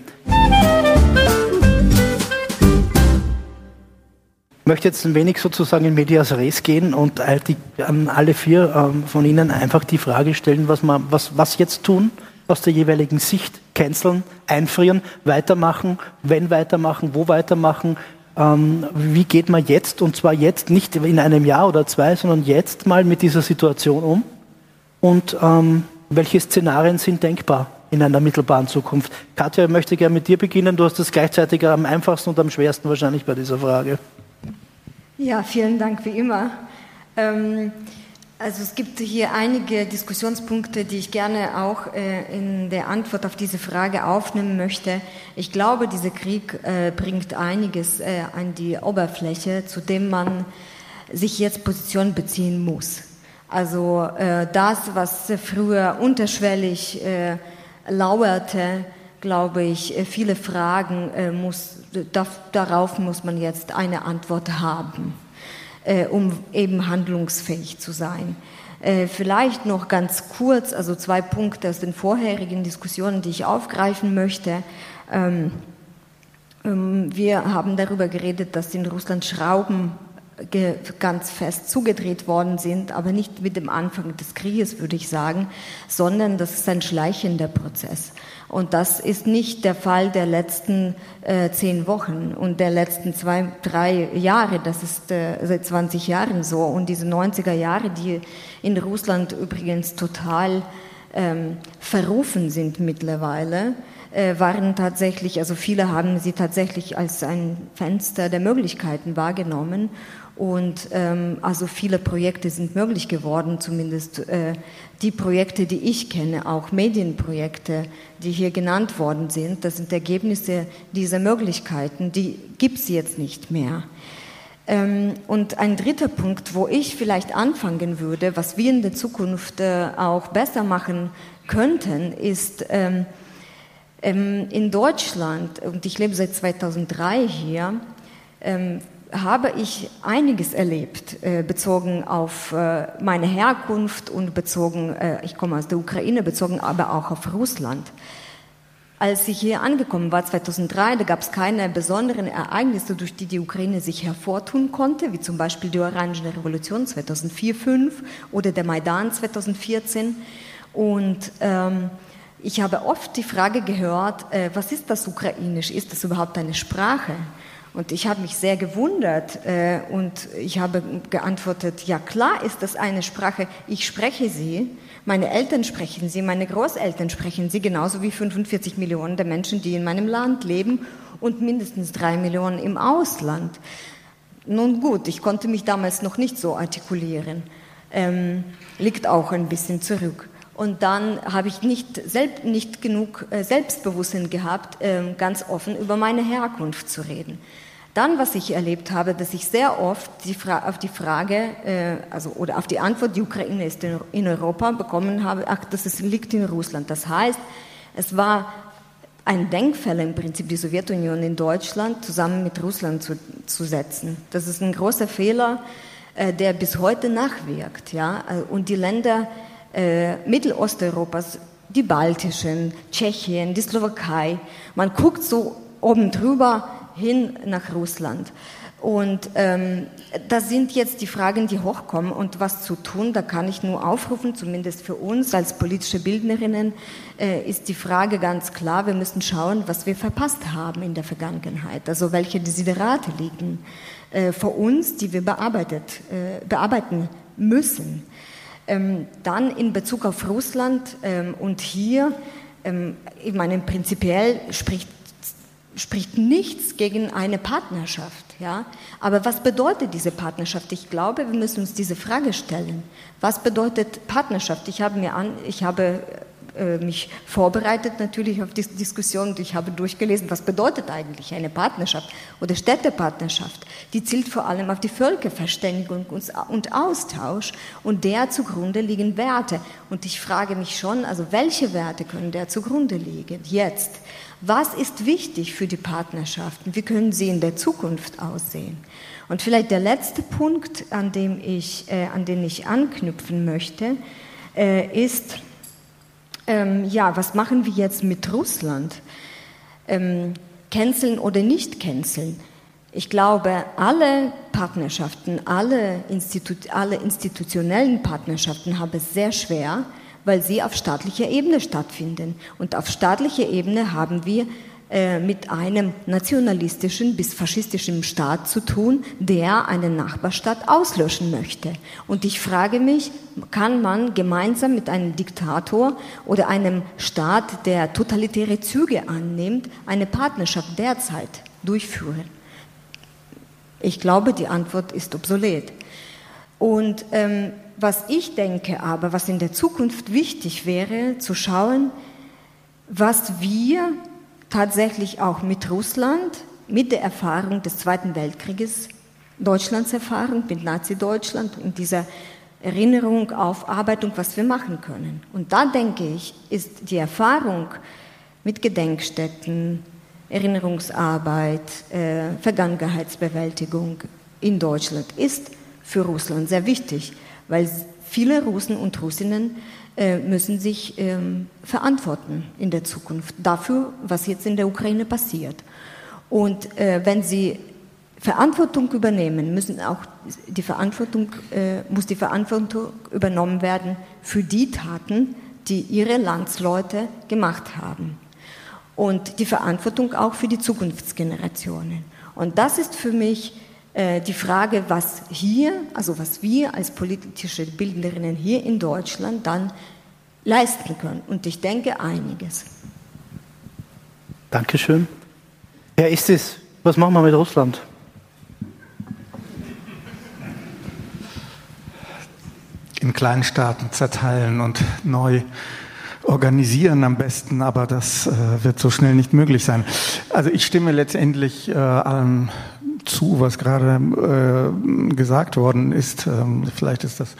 Ich möchte jetzt ein wenig sozusagen in Medias Res gehen und an alle vier ähm, von Ihnen einfach die Frage stellen, was, man, was, was jetzt tun aus der jeweiligen Sicht canceln, einfrieren, weitermachen, wenn weitermachen, wo weitermachen. Ähm, wie geht man jetzt, und zwar jetzt nicht in einem Jahr oder zwei, sondern jetzt mal mit dieser Situation um? Und ähm, welche Szenarien sind denkbar in einer mittelbaren Zukunft? Katja, ich möchte gerne mit dir beginnen. Du hast es gleichzeitig am einfachsten und am schwersten wahrscheinlich bei dieser Frage. Ja, vielen Dank wie immer. Ähm, also es gibt hier einige Diskussionspunkte, die ich gerne auch äh, in der Antwort auf diese Frage aufnehmen möchte. Ich glaube, dieser Krieg äh, bringt einiges äh, an die Oberfläche, zu dem man sich jetzt Position beziehen muss. Also äh, das, was früher unterschwellig äh, lauerte, glaube ich, äh, viele Fragen muss, darauf muss man jetzt eine Antwort haben um eben handlungsfähig zu sein. Äh, vielleicht noch ganz kurz, also zwei Punkte aus den vorherigen Diskussionen, die ich aufgreifen möchte. Ähm, ähm, wir haben darüber geredet, dass in Russland Schrauben ganz fest zugedreht worden sind, aber nicht mit dem Anfang des Krieges, würde ich sagen, sondern das ist ein schleichender Prozess. Und das ist nicht der Fall der letzten äh, zehn Wochen und der letzten zwei, drei Jahre. Das ist äh, seit 20 Jahren so. Und diese 90er Jahre, die in Russland übrigens total ähm, verrufen sind mittlerweile, waren tatsächlich, also viele haben sie tatsächlich als ein Fenster der Möglichkeiten wahrgenommen. Und ähm, also viele Projekte sind möglich geworden, zumindest äh, die Projekte, die ich kenne, auch Medienprojekte, die hier genannt worden sind. Das sind Ergebnisse dieser Möglichkeiten, die gibt es jetzt nicht mehr. Ähm, und ein dritter Punkt, wo ich vielleicht anfangen würde, was wir in der Zukunft äh, auch besser machen könnten, ist ähm, in Deutschland, und ich lebe seit 2003 hier, habe ich einiges erlebt, äh, bezogen auf äh, meine Herkunft und bezogen, ich komme aus der Ukraine, bezogen aber auch auf Russland. Als ich hier angekommen war, 2003, da gab es keine besonderen Ereignisse, durch die die Ukraine sich hervortun konnte, wie zum Beispiel die Orangene Revolution 2004-2005 oder der Maidan 2014. Und ähm, ich habe oft die Frage gehört, äh, was ist das Ukrainisch? Ist das überhaupt eine Sprache? Und ich habe mich sehr gewundert äh, und ich habe geantwortet, ja klar ist das eine Sprache, ich spreche sie. Meine Eltern sprechen sie, meine Großeltern sprechen sie, genauso wie 45 Millionen der Menschen, die in meinem Land leben und mindestens drei Millionen im Ausland. Nun gut, ich konnte mich damals noch nicht so artikulieren. Ähm, liegt auch ein bisschen zurück. Und dann habe ich nicht, selbst, nicht genug äh, Selbstbewusstsein gehabt, äh, ganz offen über meine Herkunft zu reden. Dann, was ich erlebt habe, dass ich sehr oft die auf die Frage, äh, also oder auf die Antwort, die Ukraine ist in, Europa, bekommen habe, ach, das liegt in Russland. Das heißt, es war ein Denkfehler im Prinzip, die Sowjetunion in Deutschland zusammen mit Russland zu, zu setzen. Das ist ein großer Fehler, äh, der bis heute nachwirkt. Ja? Und die Länder äh, Mittelosteuropas, die baltischen, Tschechien, die Slowakei, man guckt so oben drüber, hin nach Russland. Und ähm, das sind jetzt die Fragen, die hochkommen und was zu tun. Da kann ich nur aufrufen, zumindest für uns als politische Bildnerinnen, äh, ist die Frage ganz klar, wir müssen schauen, was wir verpasst haben in der Vergangenheit. Also welche Desiderate liegen äh, vor uns, die wir bearbeitet, äh, bearbeiten müssen. Ähm, dann in Bezug auf Russland ähm, und hier, ähm, ich meine, prinzipiell spricht spricht nichts gegen eine Partnerschaft. Ja? Aber was bedeutet diese Partnerschaft? Ich glaube, wir müssen uns diese Frage stellen. Was bedeutet Partnerschaft? Ich habe, mir an, ich habe äh, mich vorbereitet natürlich auf diese Diskussion und ich habe durchgelesen, was bedeutet eigentlich eine Partnerschaft oder Städtepartnerschaft. Die zielt vor allem auf die Völkerverständigung und Austausch und der zugrunde liegen Werte. Und ich frage mich schon, also welche Werte können der zugrunde liegen jetzt? Was ist wichtig für die Partnerschaften? Wie können sie in der Zukunft aussehen? Und vielleicht der letzte Punkt, an dem ich, äh, an den ich anknüpfen möchte, äh, ist, ähm, ja, was machen wir jetzt mit Russland? Ähm, canceln oder nicht canceln? Ich glaube, alle Partnerschaften, alle, Institu alle institutionellen Partnerschaften haben es sehr schwer, weil sie auf staatlicher Ebene stattfinden. Und auf staatlicher Ebene haben wir mit einem nationalistischen bis faschistischen Staat zu tun, der einen Nachbarstaat auslöschen möchte. Und ich frage mich, kann man gemeinsam mit einem Diktator oder einem Staat, der totalitäre Züge annimmt, eine Partnerschaft derzeit durchführen? Ich glaube, die Antwort ist obsolet. Und ähm, was ich denke aber, was in der Zukunft wichtig wäre, zu schauen, was wir tatsächlich auch mit Russland, mit der Erfahrung des Zweiten Weltkrieges, Deutschlands Erfahrung mit Nazi-Deutschland und dieser Erinnerung, Aufarbeitung, was wir machen können. Und da denke ich, ist die Erfahrung mit Gedenkstätten, Erinnerungsarbeit, äh, Vergangenheitsbewältigung in Deutschland ist für Russland sehr wichtig weil viele Russen und Russinnen müssen sich ähm, verantworten in der Zukunft dafür, was jetzt in der Ukraine passiert. Und äh, wenn sie Verantwortung übernehmen, müssen auch die Verantwortung, äh, muss die Verantwortung übernommen werden für die Taten, die ihre Landsleute gemacht haben. Und die Verantwortung auch für die Zukunftsgenerationen. Und das ist für mich äh, die Frage, was hier, also was wir als politische Bildnerinnen hier in Deutschland dann leisten können. Und ich denke einiges. Dankeschön. Herr Estes, was machen wir mit Russland? In Kleinstaaten zerteilen und neu organisieren am besten, aber das äh, wird so schnell nicht möglich sein. Also ich stimme letztendlich äh, allem zu, was gerade äh, gesagt worden ist. Ähm, vielleicht ist das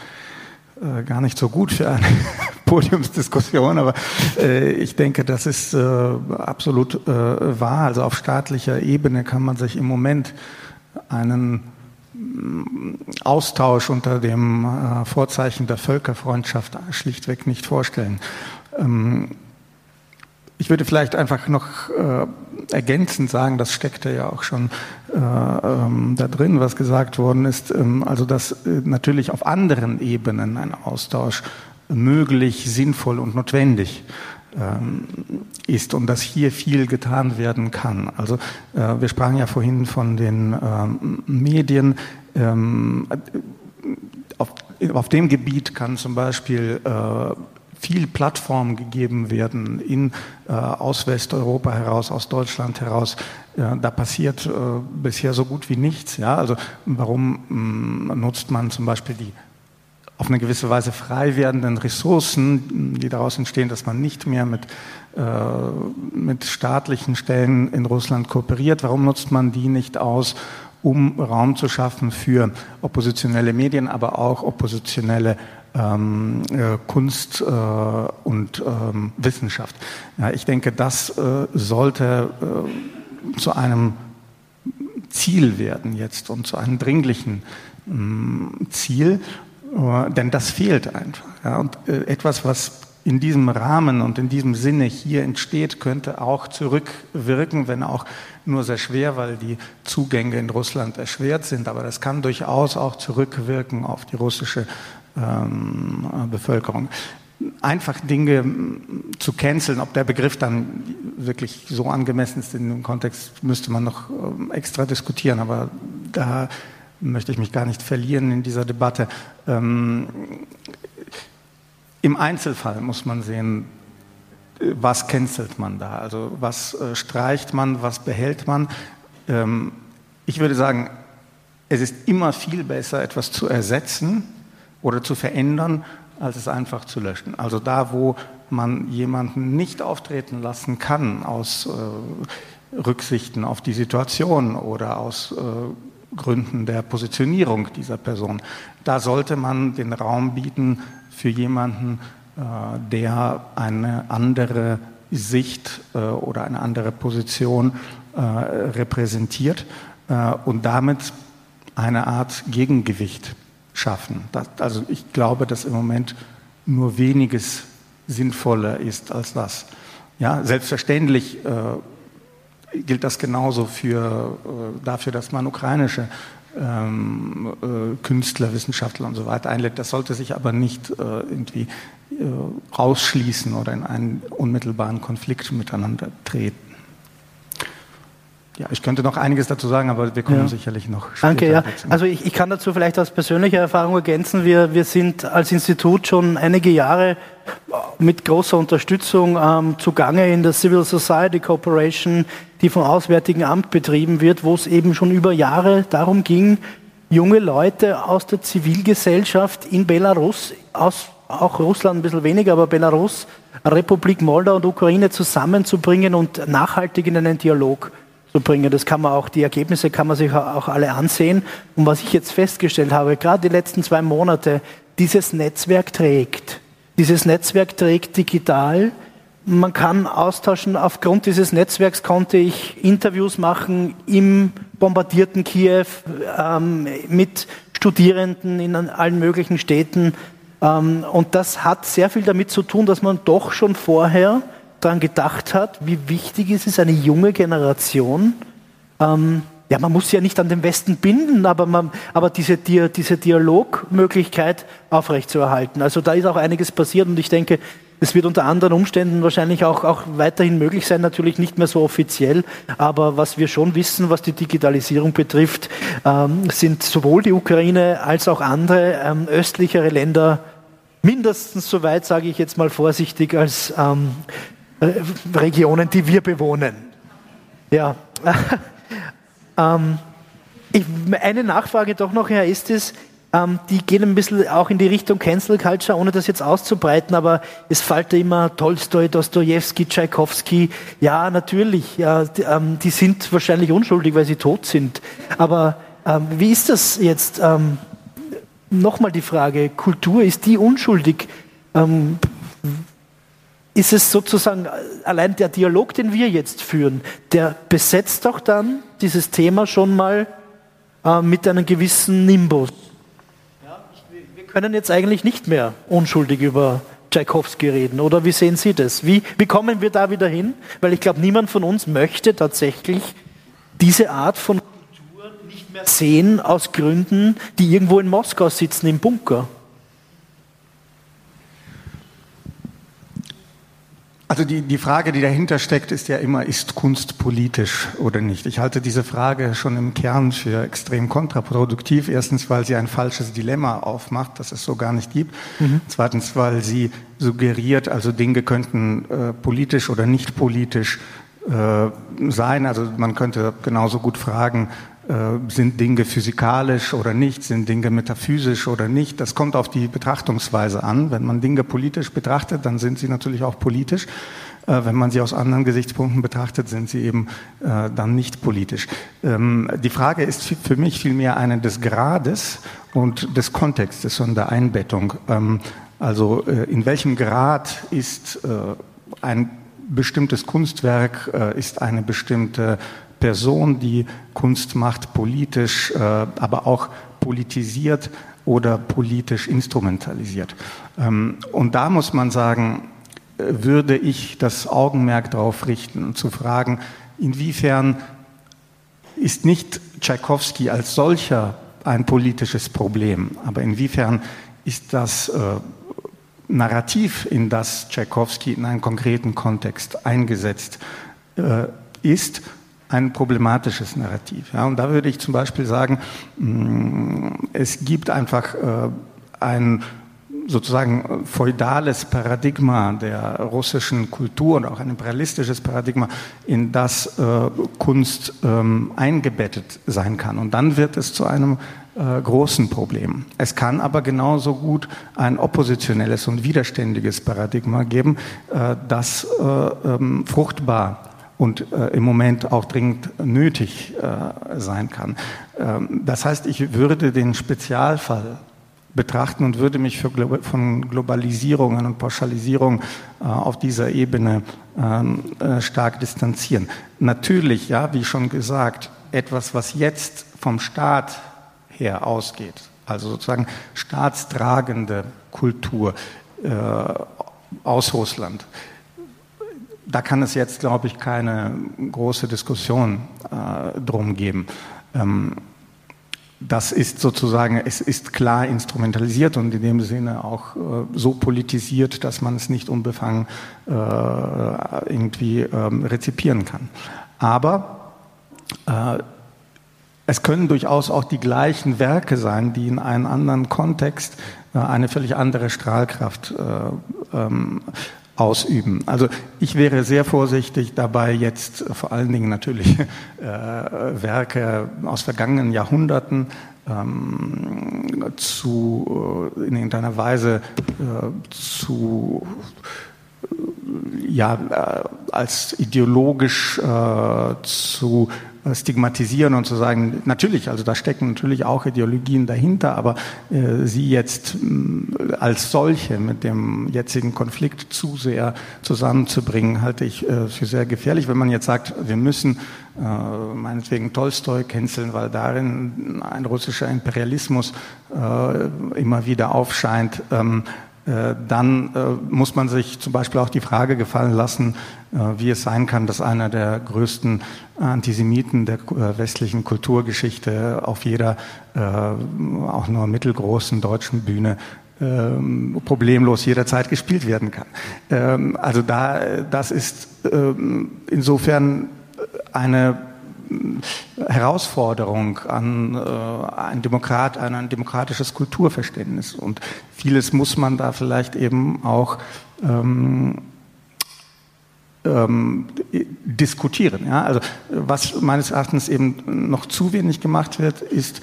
äh, gar nicht so gut für eine Podiumsdiskussion, aber äh, ich denke, das ist äh, absolut wahr. Also auf staatlicher Ebene kann man sich im Moment einen mm, Austausch unter dem Vorzeichen der Völkerfreundschaft schlichtweg nicht vorstellen. Ähm, ich würde vielleicht einfach noch äh, ergänzend sagen, das steckte ja auch schon äh, ähm, da drin, was gesagt worden ist, ähm, also dass äh, natürlich auf anderen Ebenen ein Austausch möglich, sinnvoll und notwendig ähm, ist und dass hier viel getan werden kann. Also äh, wir sprachen ja vorhin von den ähm, Medien. Ähm, auf, auf, dem Gebiet kann zum Beispiel äh, viel Plattform gegeben werden in, äh, aus Westeuropa heraus, aus Deutschland heraus. Ja, da passiert äh, bisher so gut wie nichts. Ja? Also warum mh, mm, nutzt man zum Beispiel die auf eine gewisse Weise frei werdenden Ressourcen, die daraus entstehen, dass man nicht mehr mit, äh, mit staatlichen Stellen in Russland kooperiert. Warum nutzt man die nicht aus, um Raum zu schaffen für oppositionelle Medien, aber auch oppositionelle ähm, äh, Kunst äh, und ähm, Wissenschaft. Ja, ich denke, das äh, sollte äh, zu einem Ziel werden jetzt und zu einem dringlichen mm, Ziel, äh, denn das fehlt einfach. Ja, und äh, etwas, was in diesem Rahmen und in diesem Sinne hier entsteht, könnte auch zurückwirken, wenn auch nur sehr schwer, weil die Zugänge in Russland erschwert sind. Aber das kann durchaus auch zurückwirken auf die russische Bevölkerung. Einfach Dinge zu canceln, ob der Begriff dann wirklich so angemessen ist in dem Kontext, müsste man noch ähm, extra diskutieren, aber da möchte ich mich gar nicht verlieren in dieser Debatte. Ähm, Im Einzelfall muss man sehen, was cancelt man da? Also was äh, streicht man, was behält man? Ähm, ich würde sagen, es ist immer viel besser, etwas zu ersetzen, oder zu verändern, als es einfach zu löschen. Also da, wo man jemanden nicht auftreten lassen kann aus äh, Rücksichten auf die Situation oder aus äh, Gründen der Positionierung dieser Person, da sollte man den Raum bieten für jemanden, äh, der eine andere Sicht äh, oder eine andere Position äh, repräsentiert äh, und damit eine Art Gegengewicht schaffen. Das, also ich glaube, dass im Moment nur weniges sinnvoller ist als das. Ja, selbstverständlich äh, gilt das genauso für, äh, dafür, dass man ukrainische ähm, äh, Künstler, Wissenschaftler und so weiter einlädt. Das sollte sich aber nicht äh, irgendwie äh, rausschließen oder in einen unmittelbaren Konflikt miteinander treten. Ja, ich könnte noch einiges dazu sagen, aber wir kommen ja. sicherlich noch später. Danke, ja. Also ich, ich, kann dazu vielleicht aus persönlicher Erfahrung ergänzen. Wir, wir sind als Institut schon einige Jahre mit großer Unterstützung ähm, zugange in der Civil Society Corporation, die vom Auswärtigen Amt betrieben wird, wo es eben schon über Jahre darum ging, junge Leute aus der Zivilgesellschaft in Belarus, aus auch Russland ein bisschen weniger, aber Belarus, Republik Moldau und Ukraine zusammenzubringen und nachhaltig in einen Dialog zu bringen. Das kann man auch, die Ergebnisse kann man sich auch alle ansehen. Und was ich jetzt festgestellt habe, gerade die letzten zwei Monate, dieses Netzwerk trägt. Dieses Netzwerk trägt digital. Man kann austauschen. Aufgrund dieses Netzwerks konnte ich Interviews machen im bombardierten Kiew ähm, mit Studierenden in allen möglichen Städten. Ähm, und das hat sehr viel damit zu tun, dass man doch schon vorher daran gedacht hat, wie wichtig ist es, eine junge Generation, ähm, ja, man muss ja nicht an den Westen binden, aber, man, aber diese, diese Dialogmöglichkeit aufrechtzuerhalten. Also da ist auch einiges passiert und ich denke, es wird unter anderen Umständen wahrscheinlich auch, auch weiterhin möglich sein, natürlich nicht mehr so offiziell, aber was wir schon wissen, was die Digitalisierung betrifft, ähm, sind sowohl die Ukraine als auch andere ähm, östlichere Länder mindestens so weit, sage ich jetzt mal vorsichtig, als ähm, äh, Regionen, die wir bewohnen. Ja. ähm, ich, eine Nachfrage doch noch, Herr Estes. Ähm, die gehen ein bisschen auch in die Richtung Cancel Culture, ohne das jetzt auszubreiten, aber es fällt immer Tolstoi, Dostoevsky, Tchaikovsky. Ja, natürlich, ja, die, ähm, die, sind wahrscheinlich unschuldig, weil sie tot sind. Aber ähm, wie ist das jetzt? Ähm, Nochmal die Frage, Kultur, ist die unschuldig? Ist es sozusagen allein der Dialog, den wir jetzt führen, der besetzt doch dann dieses Thema schon mal äh, mit einem gewissen Nimbus. Ja, wir können jetzt eigentlich nicht mehr unschuldig über Tchaikovsky reden, oder wie sehen Sie das? Wie, wie kommen wir da wieder hin? Weil ich glaube, niemand von uns möchte tatsächlich diese Art von Kultur nicht mehr sehen aus Gründen, die irgendwo in Moskau sitzen im Bunker. Also die, die Frage, die dahinter steckt, ist ja immer, ist Kunst politisch oder nicht? Ich halte diese Frage schon im Kern für extrem kontraproduktiv. Erstens, weil sie ein falsches Dilemma aufmacht, das es so gar nicht gibt. Mhm. Zweitens, weil sie suggeriert, also Dinge könnten äh, politisch oder nicht politisch äh, sein. Also man könnte genauso gut fragen, sind Dinge physikalisch oder nicht, sind Dinge metaphysisch oder nicht. Das kommt auf die Betrachtungsweise an. Wenn man Dinge politisch betrachtet, dann sind sie natürlich auch politisch. Äh, wenn man sie aus anderen Gesichtspunkten betrachtet, sind sie eben äh, dann nicht politisch. Ähm, die Frage ist für mich vielmehr eine des Grades und des Kontextes und der Einbettung. Ähm, also in welchem Grad ist ein bestimmtes Kunstwerk, ist eine bestimmte Person, die Kunst macht, politisch, äh, aber auch politisiert oder politisch instrumentalisiert. Ähm, und da muss man sagen, äh, würde ich das Augenmerk darauf richten zu fragen, inwiefern ist nicht Tschaikowski als solcher ein politisches Problem, aber inwiefern ist das äh, Narrativ, in das Tschaikowski in einen konkreten Kontext eingesetzt äh, ist, ein problematisches Narrativ. Ja, und da würde ich zum Beispiel sagen, mm, es gibt einfach äh, ein sozusagen feudales Paradigma der russischen Kultur und auch ein imperialistisches Paradigma, in das äh, Kunst ähm, eingebettet sein kann. Und dann wird es zu einem äh, großen Problem. Es kann aber genauso gut ein oppositionelles und widerständiges Paradigma geben, das äh, ähm, fruchtbar und äh, im Moment auch dringend nötig äh, sein kann. Ähm, das heißt, ich würde den Spezialfall betrachten und würde mich für, von Globalisierungen und Pauschalisierung äh, auf dieser Ebene ähm, äh, stark distanzieren. Natürlich, ja, wie schon gesagt, etwas, was jetzt vom Staat her ausgeht, also sozusagen staatstragende Kultur äh, aus Russland, da kann es jetzt, glaube ich, keine große Diskussion äh, drum geben. Ähm, das ist sozusagen, es ist klar instrumentalisiert und in dem Sinne auch äh, so politisiert, dass man es nicht unbefangen äh, irgendwie ähm, rezipieren kann. Aber äh, es können durchaus auch die gleichen Werke sein, die in einem anderen Kontext äh, eine völlig andere Strahlkraft äh, ähm, ausüben. Also ich wäre sehr vorsichtig dabei, jetzt vor allen Dingen natürlich äh, Werke aus vergangenen Jahrhunderten ähm, zu äh, in irgendeiner Weise äh, zu ja, äh, als ideologisch äh, zu stigmatisieren und zu sagen, natürlich, also da stecken natürlich auch Ideologien dahinter, aber äh, sie jetzt äh, als solche mit dem jetzigen Konflikt zu sehr zusammenzubringen, halte ich äh, für sehr gefährlich. Wenn man jetzt sagt, wir müssen äh, meinetwegen Tolstoi canceln, weil darin ein russischer Imperialismus äh, immer wieder aufscheint, ähm, äh, dann äh, muss man sich zum Beispiel auch die Frage gefallen lassen, äh, wie es sein kann, dass einer der größten Antisemiten der westlichen Kulturgeschichte auf jeder auch nur mittelgroßen deutschen Bühne ähm, problemlos jederzeit gespielt werden kann. Ähm, also da, das ist ähm, insofern eine Herausforderung an äh, ein Demokrat, an ein demokratisches Kulturverständnis. Und vieles muss man da vielleicht eben auch ähm, ähm, diskutieren. Ja? Also was meines Erachtens eben noch zu wenig gemacht wird, ist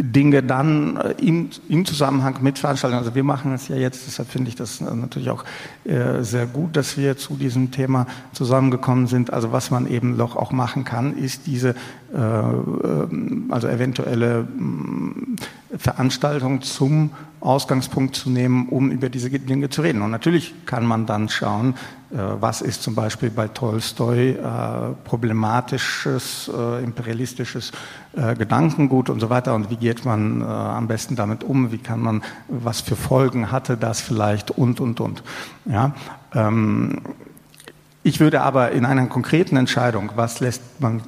Dinge dann äh, im, im, Zusammenhang mit Veranstaltungen, also wir machen es ja jetzt, deshalb finde ich das natürlich auch äh, sehr gut, dass wir zu diesem Thema zusammengekommen sind. Also was man eben doch auch machen kann, ist diese äh, ähm, also eventuelle mm, Veranstaltung zum Ausgangspunkt zu nehmen, um über diese Dinge zu reden. Und natürlich kann man dann schauen, äh, was ist zum Beispiel bei Tolstoi äh, problematisches, äh, Gedankengut und so weiter und wie geht man am besten damit um, wie kann man, was für Folgen hatte das vielleicht und, und, und. Ja, ähm, ich würde aber in einer konkreten Entscheidung, was lässt man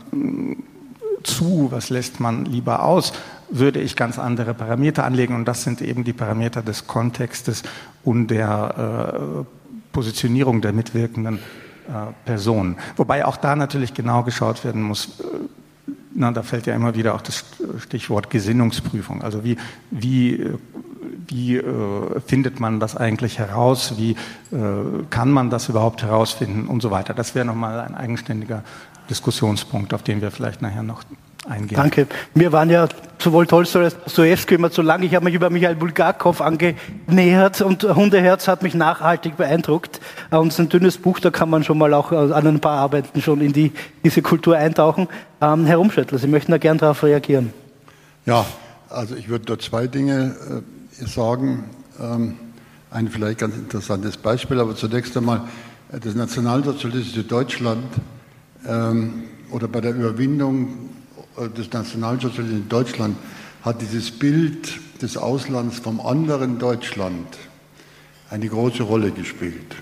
zu, was lässt man lieber aus, würde ich ganz andere Parameter anlegen und das sind eben die Parameter des Kontextes und der äh, Positionierung der mitwirkenden äh, Personen. Wobei auch da natürlich genau geschaut werden muss, äh, na, da fällt ja immer wieder auch das Stichwort Gesinnungsprüfung. Also wie, wie, wie äh, findet man das eigentlich heraus? Wie äh, kann man das überhaupt herausfinden und so weiter? Das wäre nochmal ein eigenständiger Diskussionspunkt, auf den wir vielleicht nachher noch eingehen. Danke. Wir waren ja sowohl Tolstoi als Dostoevsky immer zu lang. Ich habe mich über Michael Bulgakov angenähert und Hundeherz hat mich nachhaltig beeindruckt. Und es ist ein dünnes Buch, da kann man schon mal auch an ein paar Arbeiten schon in die, diese Kultur eintauchen. Ähm, Herr Umschöttler, Sie möchten da gern darauf reagieren. Ja, also ich würde da zwei Dinge äh, sagen. Ähm, ein vielleicht ganz interessantes Beispiel, aber zunächst einmal äh, das nationalsozialistische Deutschland ähm, oder bei der Überwindung äh, des Nationalsozialismus in Deutschland hat dieses Bild des Auslands vom anderen Deutschland eine große Rolle gespielt.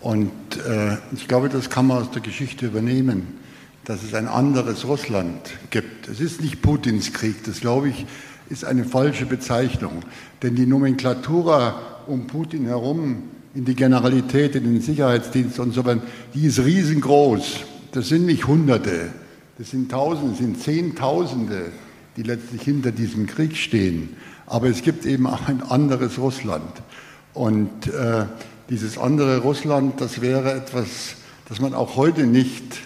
Und äh, ich glaube, das kann man aus der Geschichte übernehmen, dass es ein anderes Russland gibt. Es ist nicht Putins Krieg, das glaube ich, ist eine falsche Bezeichnung. Denn die Nomenklatura um Putin herum, in die Generalität, in den Sicherheitsdienst und so weiter, die ist riesengroß. Das sind nicht Hunderte, das sind Tausende, das sind Zehntausende, die letztlich hinter diesem Krieg stehen. Aber es gibt eben auch ein anderes Russland. Und äh, dieses andere Russland, das wäre etwas, das man auch heute nicht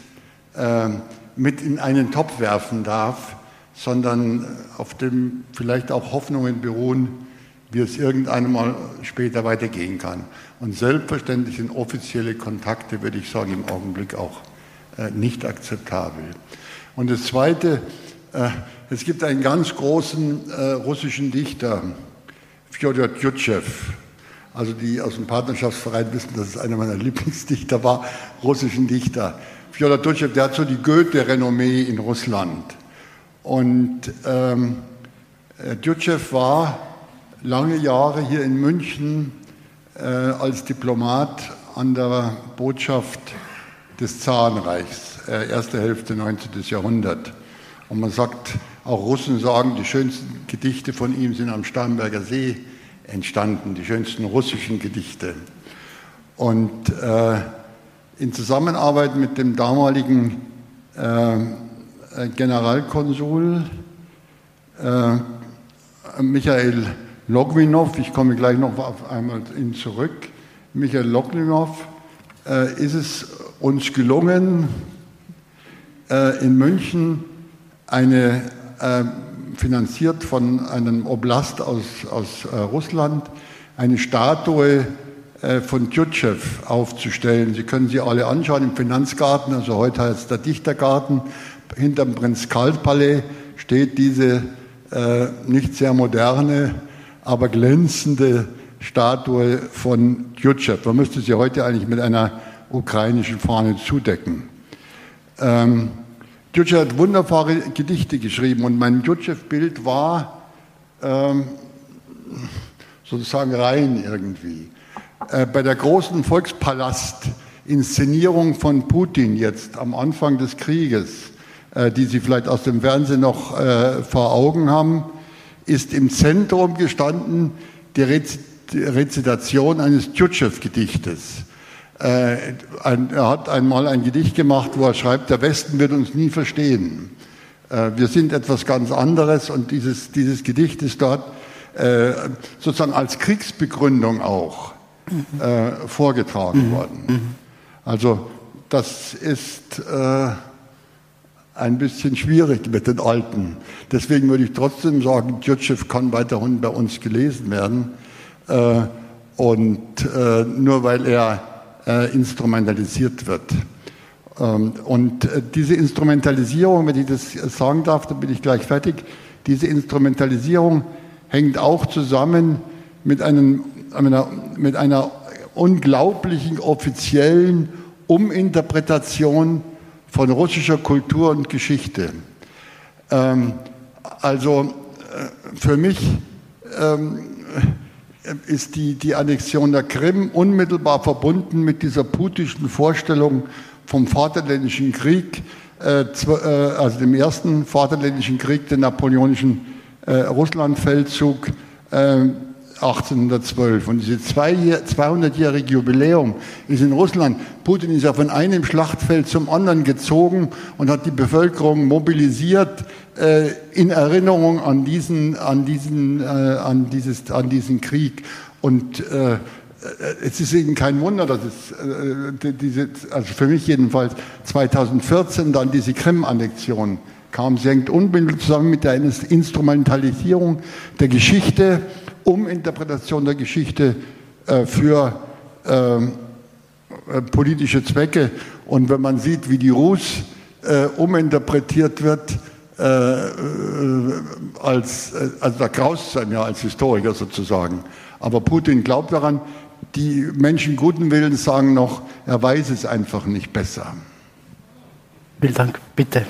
äh, mit in einen Topf werfen darf, sondern auf dem vielleicht auch Hoffnungen beruhen, wie es irgendwann mal später weitergehen kann. Und selbstverständlich sind offizielle Kontakte, würde ich sagen, im Augenblick auch äh, nicht akzeptabel. Und das Zweite, äh, es gibt einen ganz großen äh, russischen Dichter, Fjodor Tjutschew. Also die aus dem Partnerschaftsverein wissen, dass es einer meiner Lieblingsdichter war, russischen Dichter. Fjodor Tjutschew, der hat so die Goethe-Renommee in Russland. Und ähm, Tjutschew war lange Jahre hier in München äh, als Diplomat an der Botschaft des Zarenreichs, äh, erste Hälfte 19. Jahrhundert. Und man sagt, auch Russen sagen, die schönsten Gedichte von ihm sind am Starnberger See entstanden, die schönsten russischen Gedichte. Und äh, in Zusammenarbeit mit dem damaligen äh, Generalkonsul äh, Michael Logwinow, ich komme gleich noch auf einmal ihn zurück, Michael Logwinow, äh, ist es uns gelungen, äh, in München eine, äh, finanziert von einem Oblast aus, aus äh, Russland, eine Statue äh, von Tjutschew aufzustellen. Sie können sie alle anschauen im Finanzgarten, also heute heißt es der Dichtergarten. Hinterm Prinz-Karl-Palais steht diese äh, nicht sehr moderne, aber glänzende Statue von Tjutschew. Man müsste sie heute eigentlich mit einer ukrainischen Fahne zudecken. Ähm, Djutschew hat wunderbare Gedichte geschrieben und mein Djutschew-Bild war ähm, sozusagen rein irgendwie. Äh, bei der großen Volkspalast-Inszenierung von Putin jetzt am Anfang des Krieges, äh, die Sie vielleicht aus dem Fernsehen noch äh, vor Augen haben, ist im Zentrum gestanden die Rezitation eines Djutschew-Gedichtes. Äh, er hat einmal ein Gedicht gemacht, wo er schreibt, der Westen wird uns nie verstehen. Äh, wir sind etwas ganz anderes und dieses, dieses Gedicht ist dort äh, sozusagen als Kriegsbegründung auch vorgetragen mhm. worden. Mhm. Also das ist äh, ein bisschen schwierig mit den Alten. Deswegen würde ich trotzdem sagen, Djurtschew kann weiterhin bei uns gelesen werden. Äh, und äh, nur weil er äh, instrumentalisiert wird. Ähm, und äh, diese Instrumentalisierung, wenn ich das sagen darf, dann bin ich gleich fertig, diese Instrumentalisierung hängt auch zusammen mit, einem, einer, mit einer unglaublichen offiziellen Uminterpretation von russischer Kultur und Geschichte. Ähm, also äh, für mich ähm, ist die, die Annexion der Krim unmittelbar verbunden mit dieser putischen Vorstellung vom Vaterländischen Krieg, äh, äh, also dem ersten Vaterländischen Krieg, den napoleonischen äh, Russlandfeldzug 1812. Und dieses 200-jährige Jubiläum ist in Russland. Putin ist ja von einem Schlachtfeld zum anderen gezogen und hat die Bevölkerung mobilisiert in Erinnerung an diesen, an diesen, an dieses, an diesen Krieg. Und äh, es ist eben kein Wunder, dass es äh, diese, also für mich jedenfalls 2014 dann diese Krim-Annexion kam. Sie hängt unbedingt zusammen mit der Instrumentalisierung der Geschichte, Uminterpretation der Geschichte äh, für ähm, äh, politische Zwecke. Und wenn man sieht, wie die Rus äh, uminterpretiert wird, äh, als, also da graust es einem ja als Historiker sozusagen. Aber Putin glaubt daran, die Menschen guten Willens sagen noch, er weiß es einfach nicht besser. Vielen Dank, bitte.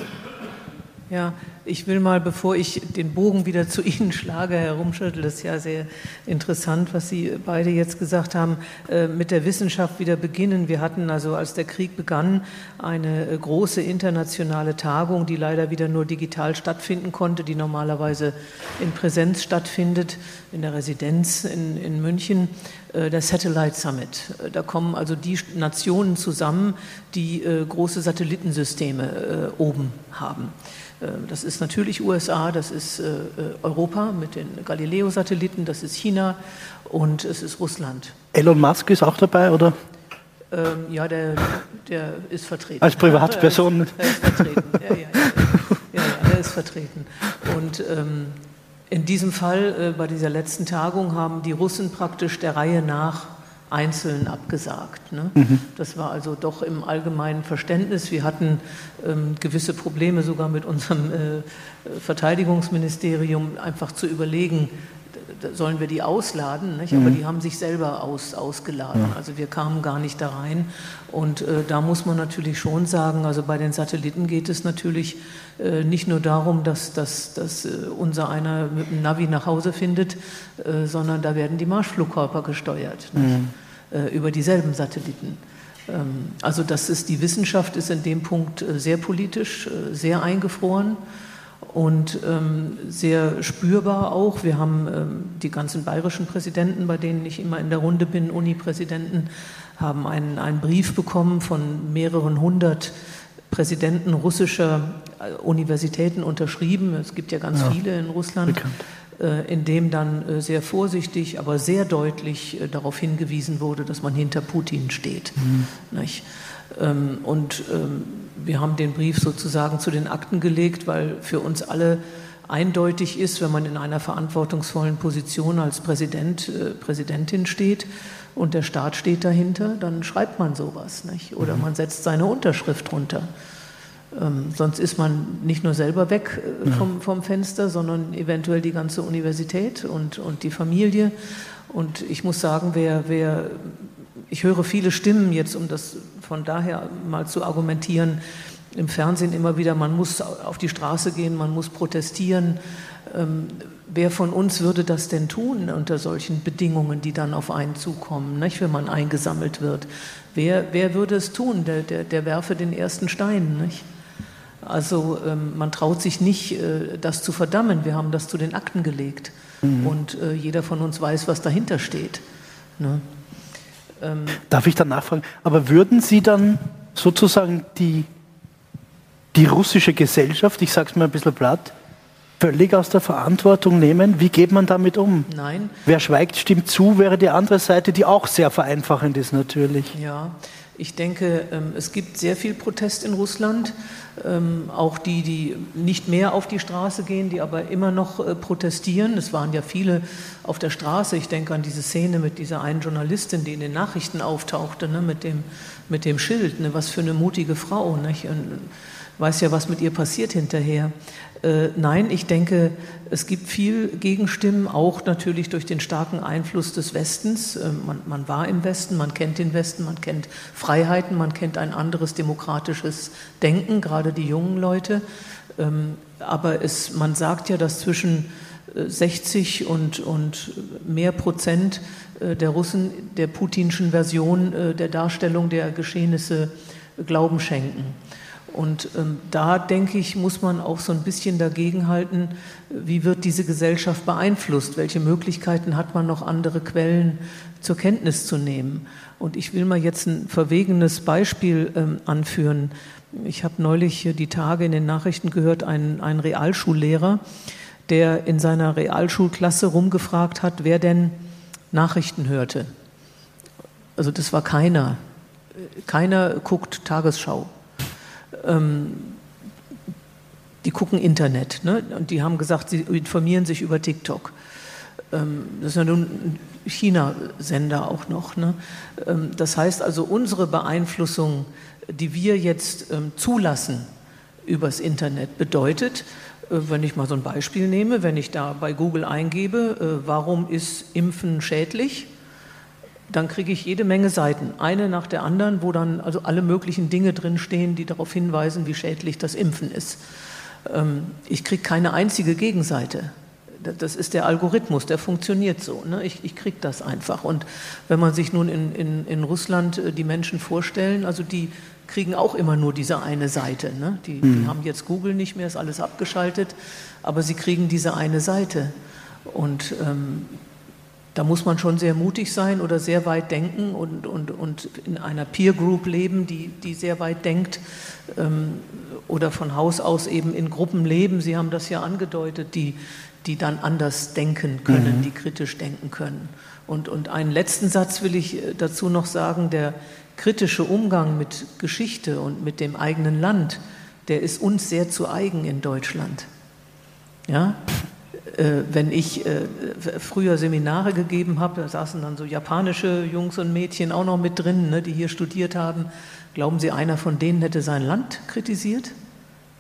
Ja, ich will mal, bevor ich den Bogen wieder zu Ihnen schlage, Herr Rumschüttel, das ist ja sehr interessant, was Sie beide jetzt gesagt haben, äh, mit der Wissenschaft wieder beginnen. Wir hatten also, als der Krieg begann, eine äh, große internationale Tagung, die leider wieder nur digital stattfinden konnte, die normalerweise in Präsenz stattfindet, in der Residenz in, in München, äh, der Satellite Summit. Da kommen also die Nationen zusammen, die große Satellitensysteme oben haben. Äh, das ist natürlich USA, das ist äh, Europa mit den Galileo-Satelliten, das ist China und es ist Russland. Elon Musk ist auch dabei, oder? Ähm, ja, der, der ist vertreten. Als Privatperson? Er ist, er ist vertreten. Ja, ja, ja, ja, er ist vertreten. Und ähm, in diesem Fall, äh, bei dieser letzten Tagung, haben die Russen praktisch der Reihe nach einzeln abgesagt. Ne? Mhm. Das war also doch im allgemeinen Verständnis. Wir hatten ähm, gewisse Probleme sogar mit unserem äh, Verteidigungsministerium, einfach zu überlegen, sollen wir die ausladen? Nicht? Aber mhm. die haben sich selber aus, ausgeladen. Ja. Also wir kamen gar nicht da rein. Und äh, da muss man natürlich schon sagen, also bei den Satelliten geht es natürlich äh, nicht nur darum, dass, dass, dass äh, unser einer mit dem Navi nach Hause findet, äh, sondern da werden die Marschflugkörper gesteuert mhm. Äh, über dieselben Satelliten. Ähm, also das ist, die Wissenschaft ist in dem Punkt sehr politisch, sehr eingefroren und ähm, sehr spürbar auch. Wir haben ähm, die ganzen bayerischen Präsidenten, bei denen ich immer in der Runde bin, Uni-Präsidenten, haben einen, einen Brief bekommen von mehreren hundert Präsidenten russischer äh, Universitäten unterschrieben. Es gibt ja ganz ja, viele in Russland. Äh, in dem dann äh, sehr vorsichtig, aber sehr deutlich äh, darauf hingewiesen wurde, dass man hinter Putin steht. Mhm. Ähm, und ähm, wir haben den Brief sozusagen zu den Akten gelegt, weil für uns alle eindeutig ist, wenn man in einer verantwortungsvollen Position als Präsident, äh, Präsidentin steht und der Staat steht dahinter, dann schreibt man sowas. Nicht? Oder mhm. man setzt seine Unterschrift runter. Ähm, sonst ist man nicht nur selber weg äh, vom, vom, Fenster, sondern eventuell die ganze Universität und, und die Familie. Und ich muss sagen, wer, wer ich höre viele Stimmen jetzt, um das von daher mal zu argumentieren, im Fernsehen immer wieder, man muss auf die Straße gehen, man muss protestieren. Ähm, wer von uns würde das denn tun unter solchen Bedingungen, die dann auf einen zukommen, nicht, wenn man eingesammelt wird? Wer, wer würde es tun? Der, der, der werfe den ersten Stein. Nicht? Also ähm, man traut sich nicht, äh, das zu verdammen. Wir haben das zu den Akten gelegt. Mhm. Und äh, jeder von uns weiß, was dahinter steht. Ne? Ähm Darf ich dann nachfragen? Aber würden Sie dann sozusagen die, die russische Gesellschaft, ich sage es mal ein bisschen platt, völlig aus der Verantwortung nehmen? Wie geht man damit um? Nein. Wer schweigt, stimmt zu, wäre die andere Seite, die auch sehr vereinfachend ist natürlich. Ja, Ich denke, ähm, es gibt sehr viel Protest in Russland, ähm, auch die, die nicht mehr auf die Straße gehen, die aber immer noch äh, protestieren. Es waren ja viele auf der Straße. Ich denke an diese Szene mit dieser einen Journalistin, die in den Nachrichten auftauchte, ne, mit, dem, mit dem Schild. Ne, was für eine mutige Frau. Und weiß ja, was mit ihr passiert hinterher. Äh, nein, ich denke, es gibt viel Gegenstimmen, auch natürlich durch den starken Einfluss des Westens. Äh, man, man, war im Westen, man kennt den Westen, man kennt Freiheiten, man kennt ein anderes demokratisches Denken, gerade die jungen Leute. Ähm, aber es, man sagt ja, dass zwischen 60 äh, und, und mehr Prozent der Russen der putinschen Version der Darstellung der Geschehnisse Glauben schenken. Und ähm, da denke ich, muss man auch so ein bisschen dagegenhalten, wie wird diese Gesellschaft beeinflusst? Welche Möglichkeiten hat man noch, andere Quellen zur Kenntnis zu nehmen? Und ich will mal jetzt ein verwegenes Beispiel ähm, anführen. Ich habe neulich die Tage in den Nachrichten gehört, einen, einen Realschullehrer, der in seiner Realschulklasse rumgefragt hat, wer denn Nachrichten hörte. Also das war keiner. Keiner guckt Tagesschau ähm, die gucken Internet ne? und die haben gesagt, sie informieren sich über TikTok. Ähm, das ist ja nun ein China-Sender auch noch. Ne? Ähm, das heißt also, unsere Beeinflussung, die wir jetzt ähm, zulassen übers Internet, bedeutet, äh, wenn ich mal so ein Beispiel nehme, wenn ich da bei Google eingebe, äh, warum ist Impfen schädlich, dann kriege ich jede Menge Seiten, eine nach der anderen, wo dann also alle möglichen Dinge drinstehen, die darauf hinweisen, wie schädlich das Impfen ist. Ähm, ich kriege keine einzige Gegenseite. Das ist der Algorithmus, der funktioniert so. Ne? Ich, ich kriege das einfach. Und wenn man sich nun in, in, in Russland äh, die Menschen vorstellen, also die kriegen auch immer nur diese eine Seite. Ne? Die, die mhm. haben jetzt Google nicht mehr, ist alles abgeschaltet, aber sie kriegen diese eine Seite. Und ähm, da muss man schon sehr mutig sein oder sehr weit denken und, und, und in einer Peer Group leben, die, die sehr weit denkt ähm, oder von Haus aus eben in Gruppen leben. Sie haben das ja angedeutet, die, die dann anders denken können, mhm. die kritisch denken können. Und, und einen letzten Satz will ich äh, dazu noch sagen, der kritische Umgang mit Geschichte und mit dem eigenen Land, der ist uns sehr zu eigen in Deutschland. Ja, wenn ich äh, früher Seminare gegeben habe, da saßen dann so japanische Jungs und Mädchen auch noch mit drin, ne, die hier studiert haben. Glauben Sie, einer von denen hätte sein Land kritisiert?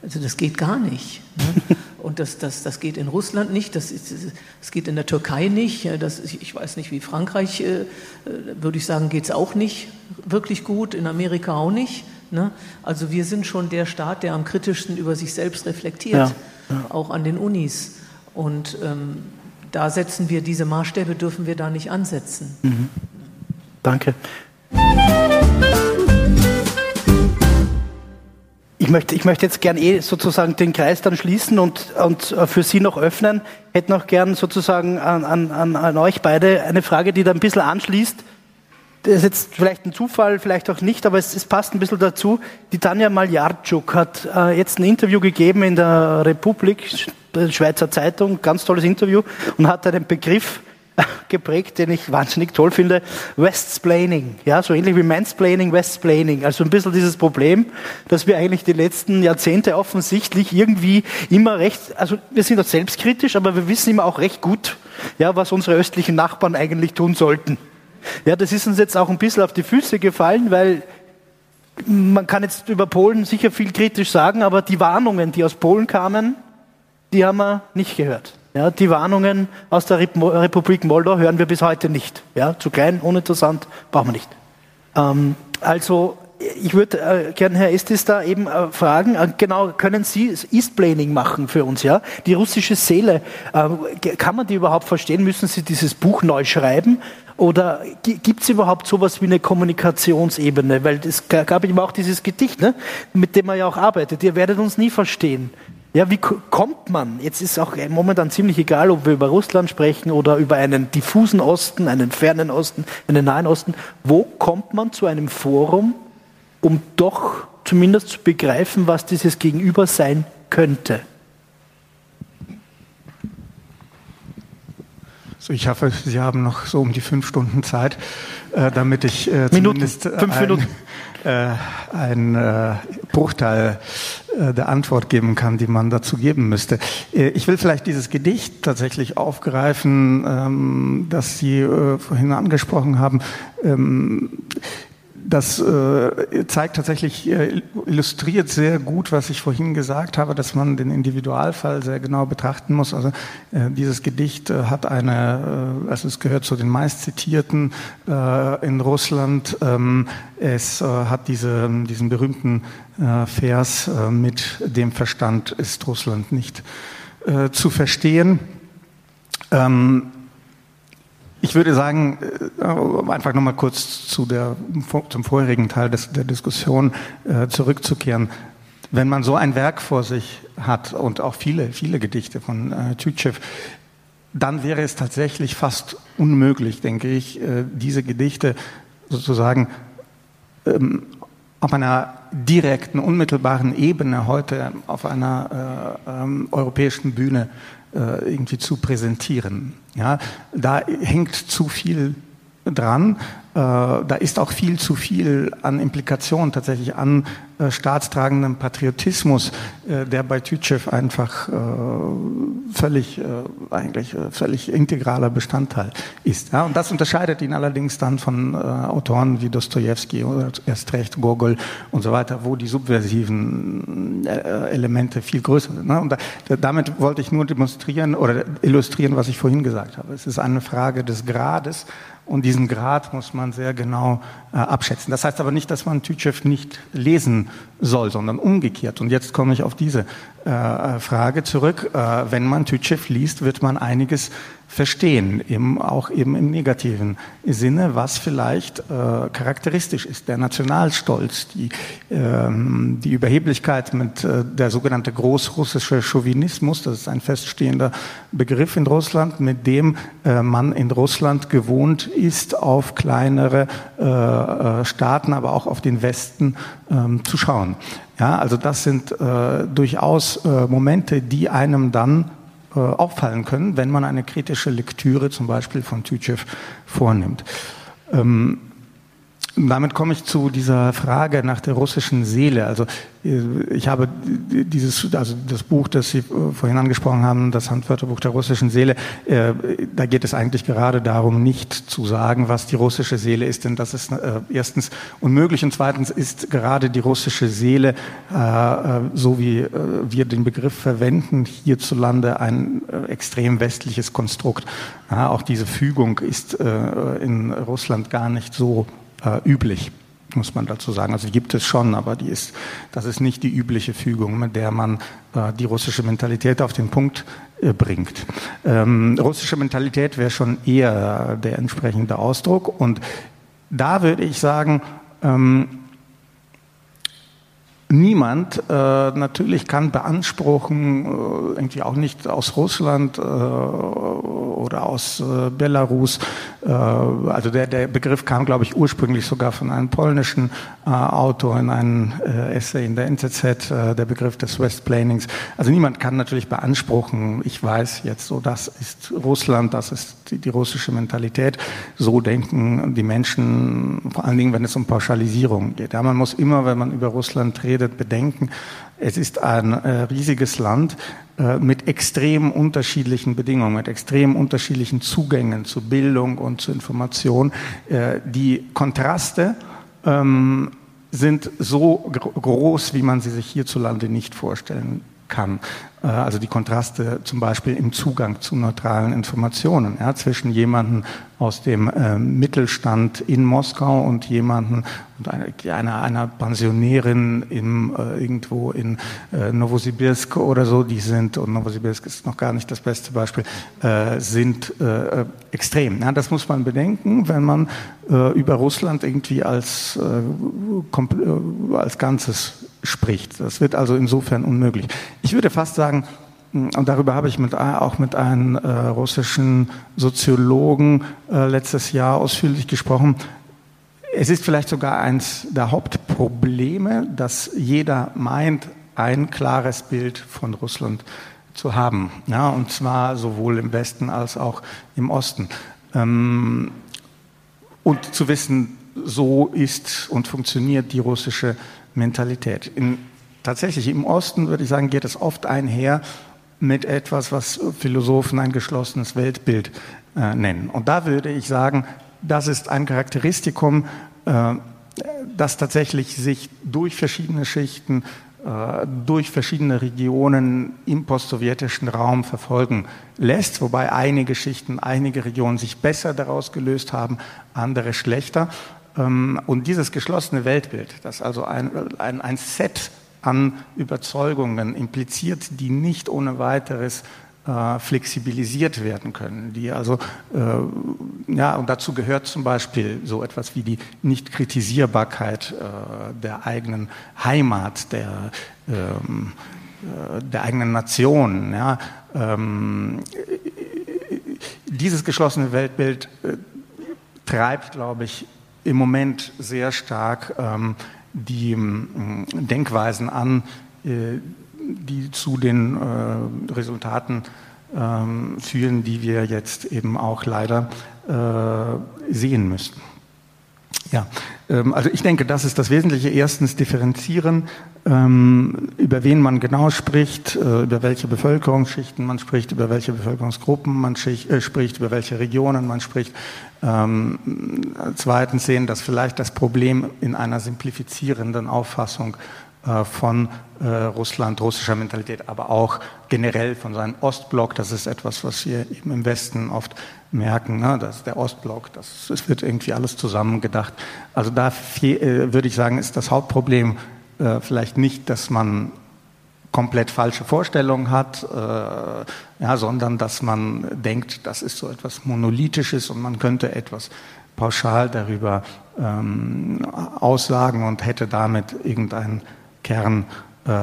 Also das geht gar nicht. Ne? Und das, das, das geht in Russland nicht, das, ist, das geht in der Türkei nicht. Das, ich weiß nicht, wie Frankreich, äh, würde ich sagen, geht es auch nicht wirklich gut, in Amerika auch nicht. Ne? Also wir sind schon der Staat, der am kritischsten über sich selbst reflektiert, ja, ja. auch an den Unis. Und ähm, da setzen wir diese Maßstäbe, dürfen wir da nicht ansetzen. Mhm. Danke. Ich möchte, ich möchte jetzt gern eh sozusagen den Kreis dann schließen und, und äh, für Sie noch öffnen. Ich hätte noch gern sozusagen an, an, an euch beide eine Frage, die da ein bisschen anschließt. Das ist jetzt vielleicht ein Zufall, vielleicht auch nicht, aber es, es passt ein bisschen dazu. Die Tanja Maljarczuk hat äh, jetzt ein Interview gegeben in der Republik, Schweizer Zeitung, ganz tolles Interview und hat einen Begriff geprägt, den ich wahnsinnig toll finde, Westsplaining. Ja, so ähnlich wie Mansplaining, Westsplaining. Also ein bisschen dieses Problem, dass wir eigentlich die letzten Jahrzehnte offensichtlich irgendwie immer recht, also wir sind auch selbstkritisch, aber wir wissen immer auch recht gut, ja, was unsere östlichen Nachbarn eigentlich tun sollten. Ja, das ist uns jetzt auch ein bisschen auf die Füße gefallen, weil man kann jetzt über Polen sicher viel kritisch sagen, aber die Warnungen, die aus Polen kamen, die haben wir nicht gehört. Ja, die Warnungen aus der Republik Moldau hören wir bis heute nicht. Ja, zu klein, uninteressant, brauchen wir nicht. Ähm, also ich würde äh, gerne Herr Estes da eben äh, fragen, äh, genau, können Sie Eastplaning machen für uns, ja? Die russische Seele, äh, kann man die überhaupt verstehen? Müssen Sie dieses Buch neu schreiben? Oder gibt es überhaupt sowas wie eine Kommunikationsebene? Weil es gab immer auch dieses Gedicht, ne? mit dem man ja auch arbeitet. Ihr werdet uns nie verstehen. Ja, wie kommt man? Jetzt ist auch momentan ziemlich egal, ob wir über Russland sprechen oder über einen diffusen Osten, einen fernen Osten, einen nahen Osten. Wo kommt man zu einem Forum, um doch zumindest zu begreifen, was dieses Gegenüber sein könnte? Ich hoffe, Sie haben noch so um die fünf Stunden Zeit, äh, damit ich äh, Minuten, zumindest fünf Minuten. Äh, ein äh, Bruchteil äh, der Antwort geben kann, die man dazu geben müsste. Äh, ich will vielleicht dieses Gedicht tatsächlich aufgreifen, ähm, das Sie äh, vorhin angesprochen haben. Ähm, das äh, zeigt tatsächlich, äh, illustriert sehr gut, was ich vorhin gesagt habe, dass man den Individualfall sehr genau betrachten muss. Also äh, dieses Gedicht äh, hat eine, äh, also es gehört zu den meistzitierten in Russland. Ähm, es hat diese, diesen berühmten Vers mit dem Verstand ist Russland nicht zu verstehen. Ähm, ich würde sagen, äh, einfach nochmal kurz zu der, zum vorherigen Teil des, der Diskussion äh, zurückzukehren. Wenn man so ein Werk vor sich hat und auch viele, viele Gedichte von äh, Tütschew, dann wäre es tatsächlich fast unmöglich, denke ich, diese Gedichte sozusagen ähm, auf einer direkten, unmittelbaren Ebene heute auf einer äh, ähm, europäischen Bühne irgendwie zu präsentieren. Ja, da hängt zu viel dran. Äh, da ist auch viel zu viel an Implikationen tatsächlich an äh, staatstragendem Patriotismus, äh, der bei Tütschew einfach völlig, eigentlich völlig integraler Bestandteil ist. Ja, und das unterscheidet ihn allerdings dann von Autoren wie Dostoevsky oder erst recht Gogol und so weiter, wo die subversiven Elemente viel größer sind. Ne? Und damit wollte ich nur demonstrieren oder illustrieren, was ich vorhin gesagt habe. Es ist eine Frage des Grades und diesen Grad muss man sehr genau äh, abschätzen. Das heißt aber nicht, dass man Tütschew nicht lesen soll, sondern umgekehrt. Und jetzt komme ich auf diese äh, Frage zurück. Äh, wenn man Tütschew liest, wird man einiges verstehen, eben auch eben im negativen Sinne, was vielleicht äh, charakteristisch ist. Der Nationalstolz, die, ähm, die Überheblichkeit mit äh, der sogenannte großrussische Chauvinismus, das ist ein feststehender Begriff in Russland, mit dem äh, man in Russland gewohnt ist, auf kleinere äh, äh, Staaten, aber auch auf den Westen ähm, zu schauen. Ja, also das sind äh, durchaus Momente, die einem dann äh, auffallen können, wenn man eine kritische Lektüre zum Beispiel von Tütschew vornimmt. Ähm, damit komme ich zu dieser Frage nach der russischen Seele. Also ich habe dieses, also das Buch, das Sie vorhin angesprochen haben, das Handwörterbuch der russischen Seele, äh, da geht es eigentlich gerade darum, nicht zu sagen, was die russische Seele ist, denn das ist äh, erstens unmöglich und zweitens ist gerade die russische Seele, äh, so wie wir den Begriff verwenden, hierzulande ein extrem westliches Konstrukt. auch diese Fügung ist in Russland gar nicht so üblich muss man dazu sagen. Also gibt es schon, aber die ist, das ist nicht die übliche Fügung, mit der man äh, die russische Mentalität auf den Punkt äh, bringt. Ähm, russische Mentalität wäre schon eher der entsprechende Ausdruck. Und da würde ich sagen, ähm, Niemand äh, natürlich kann beanspruchen, äh, irgendwie auch nicht aus Russland äh, oder aus äh, Belarus. Äh, also der, der Begriff kam, glaube ich, ursprünglich sogar von einem polnischen äh, Autor in einem Essay in der NZZ, der Begriff des Westplanings. Also niemand kann natürlich beanspruchen, ich weiß jetzt so, das ist Russland, das ist die, die russische Mentalität. So denken die Menschen, vor allen Dingen, wenn es um Pauschalisierung geht. Ja, man muss immer, wenn man über Russland redet, redet, bedenken, es ist ein äh, riesiges Land äh, mit extrem unterschiedlichen Bedingungen, mit extrem unterschiedlichen Zugängen zu Bildung und zu Information. Äh, die Kontraste ähm, sind so groß, wie man sie sich hierzulande nicht vorstellen kann. Äh, also die Kontraste zum Beispiel im Zugang zu neutralen Informationen ja, zwischen jemandem aus dem äh, Mittelstand in Moskau und jemanden und einer, einer, Pensionärin im, äh, irgendwo in äh, Novosibirsk oder so, die sind, und Novosibirsk ist noch gar nicht das beste Beispiel, äh, sind äh, extrem. Ja, das muss man bedenken, wenn man über Russland irgendwie als, als Ganzes spricht. Das wird also insofern unmöglich. Ich würde fast sagen, und darüber habe ich mit, auch mit einem äh, russischen Soziologen äh, letztes Jahr ausführlich gesprochen. Es ist vielleicht sogar eines der Hauptprobleme, dass jeder meint, ein klares Bild von Russland zu haben. Ja, und zwar sowohl im Westen als auch im Osten. Ähm, und zu wissen, so ist und funktioniert die russische Mentalität. In, tatsächlich im Osten, würde ich sagen, geht es oft einher mit etwas, was Philosophen ein geschlossenes Weltbild äh, nennen. Und da würde ich sagen, das ist ein Charakteristikum, äh, das tatsächlich sich durch verschiedene Schichten, äh, durch verschiedene Regionen im postsowjetischen Raum verfolgen lässt, wobei einige Schichten, einige Regionen sich besser daraus gelöst haben, andere schlechter. Ähm, und dieses geschlossene Weltbild, das also ein, ein, ein Set an Überzeugungen impliziert, die nicht ohne weiteres äh, flexibilisiert werden können. Die also, äh, ja, und dazu gehört zum Beispiel so etwas wie die Nichtkritisierbarkeit äh, der eigenen Heimat, der, ähm, äh, der eigenen Nation. Ja. Ähm, dieses geschlossene Weltbild äh, treibt, glaube ich, im Moment sehr stark ähm, die ähm, Denkweisen an, äh, die zu den äh, Resultaten ähm, führen, die wir jetzt eben auch leider äh, sehen müssen. Ja, also ich denke, das ist das Wesentliche. Erstens differenzieren, ähm, über wen man genau spricht, äh, über welche Bevölkerungsschichten man spricht, über welche Bevölkerungsgruppen man äh, spricht, über welche Regionen man spricht. Ähm, zweitens sehen, dass vielleicht das Problem in einer simplifizierenden Auffassung äh, von Russland, russischer Mentalität, aber auch generell von seinem Ostblock. Das ist etwas, was wir eben im Westen oft merken, ne, dass der Ostblock, das, es wird irgendwie alles zusammengedacht. Also da äh, würde ich sagen, ist das Hauptproblem äh, vielleicht nicht, dass man komplett falsche Vorstellungen hat, äh, ja, sondern dass man denkt, das ist so etwas Monolithisches und man könnte etwas pauschal darüber ähm, aussagen und hätte damit irgendeinen Kern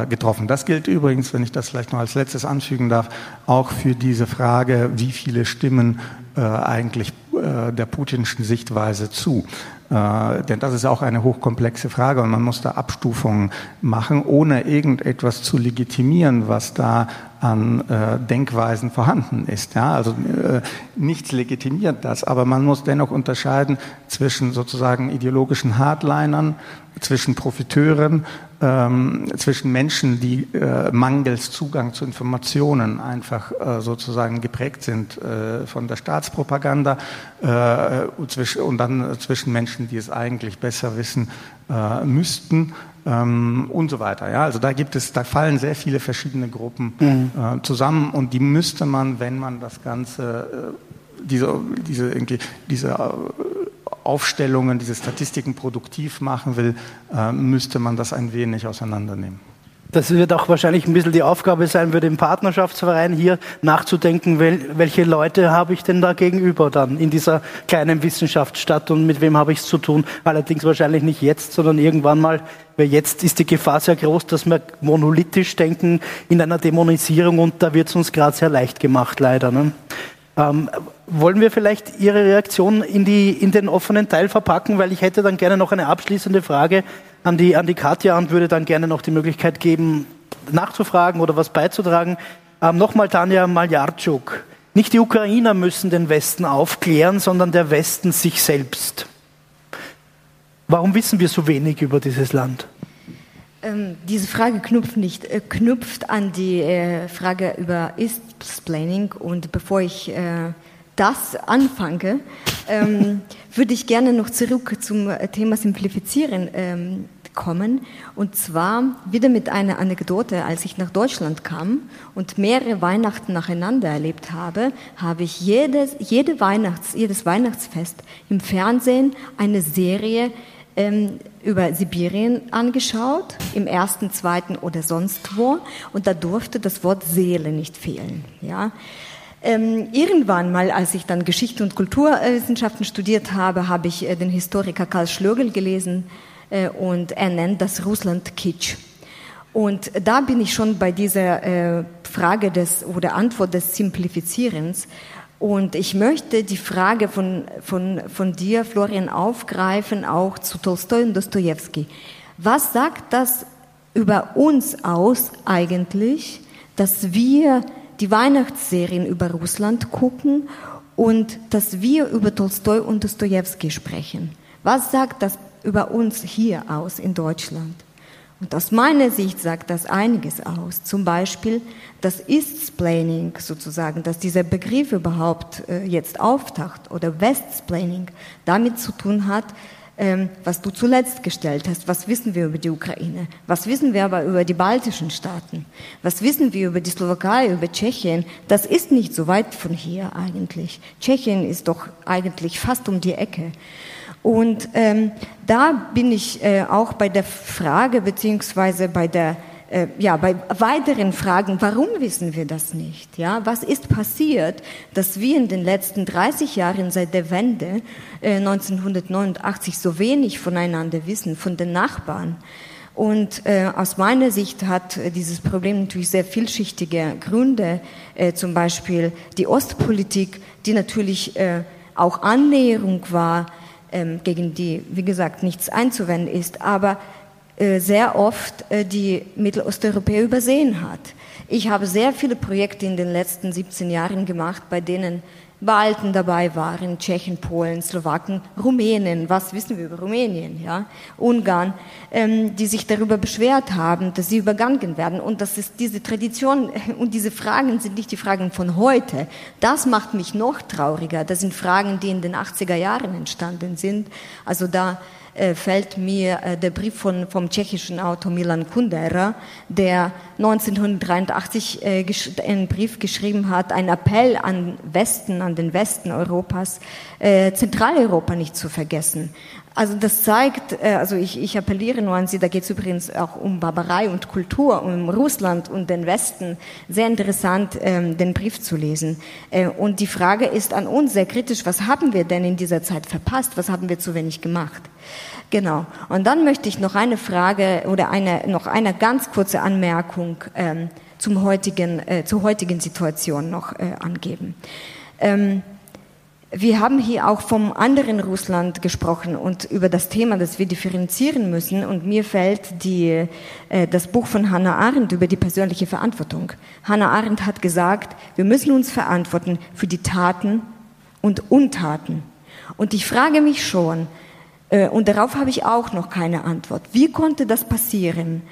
getroffen. Das gilt übrigens, wenn ich das vielleicht noch als letztes anfügen darf, auch für diese Frage, wie viele Stimmen äh, eigentlich äh, der putinschen Sichtweise zu. Äh, denn das ist auch eine hochkomplexe Frage und man muss da Abstufungen machen, ohne irgendetwas zu legitimieren, was da an äh, Denkweisen vorhanden ist. Ja, also äh, nichts legitimiert das, aber man muss dennoch unterscheiden zwischen sozusagen ideologischen Hardlinern, zwischen Profiteuren, ähm, zwischen Menschen, die äh, mangels Zugang zu Informationen einfach äh, sozusagen geprägt sind äh, von der Staatspropaganda äh, und, und, dann zwischen Menschen, die es eigentlich besser wissen äh, müssten ähm, und so weiter. Ja, also da gibt es, da fallen sehr viele verschiedene Gruppen mhm. äh, zusammen und die müsste man, wenn man das Ganze, äh, diese, diese, irgendwie, diese äh, Aufstellungen, diese Statistiken produktiv machen will, äh, müsste man das ein wenig auseinandernehmen. Das wird auch wahrscheinlich ein bisschen die Aufgabe sein, würde im Partnerschaftsverein hier nachzudenken, welche Leute habe ich denn da gegenüber dann in dieser kleinen Wissenschaftsstadt und mit wem habe ich es zu tun. Allerdings wahrscheinlich nicht jetzt, sondern irgendwann mal, weil jetzt ist die Gefahr sehr groß, dass wir monolithisch denken in einer Dämonisierung und da wird es uns gerade sehr leicht gemacht, leider. Ne? Ähm, wollen wir vielleicht Ihre Reaktion in, die, in den offenen Teil verpacken, weil ich hätte dann gerne noch eine abschließende Frage an die, an die Katja und würde dann gerne noch die Möglichkeit geben, nachzufragen oder was beizutragen. Ähm, Nochmal Tanja Maljarczuk. Nicht die Ukrainer müssen den Westen aufklären, sondern der Westen sich selbst. Warum wissen wir so wenig über dieses Land? Ähm, diese Frage knüpft, nicht, äh, knüpft an die äh, Frage über Ist-Planning und bevor ich äh, das anfange, ähm, würde ich gerne noch zurück zum Thema Simplifizieren ähm, kommen. Und zwar wieder mit einer Anekdote, als ich nach Deutschland kam und mehrere Weihnachten nacheinander erlebt habe, habe ich jedes, jede Weihnachts, jedes Weihnachtsfest im Fernsehen eine Serie ähm, über Sibirien angeschaut, im ersten, zweiten oder sonst wo. Und da durfte das Wort Seele nicht fehlen. Ja. Ähm, irgendwann mal, als ich dann Geschichte und Kulturwissenschaften studiert habe, habe ich äh, den Historiker Karl Schlögel gelesen äh, und er nennt das Russland Kitsch. Und da bin ich schon bei dieser äh, Frage des oder Antwort des Simplifizierens. Und ich möchte die Frage von, von, von dir, Florian, aufgreifen, auch zu Tolstoi und Dostoevsky. Was sagt das über uns aus eigentlich, dass wir die Weihnachtsserien über Russland gucken und dass wir über Tolstoi und Dostoevsky sprechen. Was sagt das über uns hier aus in Deutschland? Und aus meiner Sicht sagt das einiges aus. Zum Beispiel das Ist-Splaining sozusagen, dass dieser Begriff überhaupt äh, jetzt auftaucht oder West-Splaining damit zu tun hat, ähm, was du zuletzt gestellt hast. Was wissen wir über die Ukraine? Was wissen wir aber über die baltischen Staaten? Was wissen wir über die Slowakei, über Tschechien? Das ist nicht so weit von hier eigentlich. Tschechien ist doch eigentlich fast um die Ecke. Und ähm, da bin ich äh, auch bei der Frage beziehungsweise bei der äh, ja, bei weiteren Fragen, warum wissen wir das nicht? Ja, was ist passiert, dass wir in den letzten 30 Jahren seit der Wende äh, 1989 so wenig voneinander wissen, von den Nachbarn? Und äh, aus meiner Sicht hat äh, dieses Problem natürlich sehr vielschichtige Gründe, äh, zum Beispiel die Ostpolitik, die natürlich äh, auch Annäherung war gegen die, wie gesagt, nichts einzuwenden ist, aber äh, sehr oft äh, die Mittelosteuropäer übersehen hat. Ich habe sehr viele Projekte in den letzten 17 Jahren gemacht, bei denen Balten dabei waren, Tschechen, Polen, Slowaken, Rumänien, was wissen wir über Rumänien, ja, Ungarn, ähm, die sich darüber beschwert haben, dass sie übergangen werden und das ist diese Tradition und diese Fragen sind nicht die Fragen von heute. Das macht mich noch trauriger. Das sind Fragen, die in den 80er Jahren entstanden sind. Also da fällt mir äh, der Brief von, vom tschechischen Autor Milan Kundera, der 1983 äh, einen Brief geschrieben hat, ein Appell an Westen, an den Westen Europas, Zentraleuropa nicht zu vergessen. Also das zeigt, also ich, ich appelliere nur an Sie, da geht es übrigens auch um Barbarei und Kultur, um Russland und den Westen. Sehr interessant, ähm, den Brief zu lesen. Und die Frage ist an uns sehr kritisch, was haben wir denn in dieser Zeit verpasst? Was haben wir zu wenig gemacht? Genau. Und dann möchte ich noch eine Frage oder eine, noch eine ganz kurze Anmerkung ähm, zum heutigen, äh, zur heutigen Situation noch äh, angeben. Ähm, wir haben hier auch vom anderen Russland gesprochen und über das Thema, das wir differenzieren müssen. Und mir fällt die, äh, das Buch von Hannah Arendt über die persönliche Verantwortung. Hannah Arendt hat gesagt, wir müssen uns verantworten für die Taten und Untaten. Und ich frage mich schon, äh, und darauf habe ich auch noch keine Antwort. Wie konnte das passieren,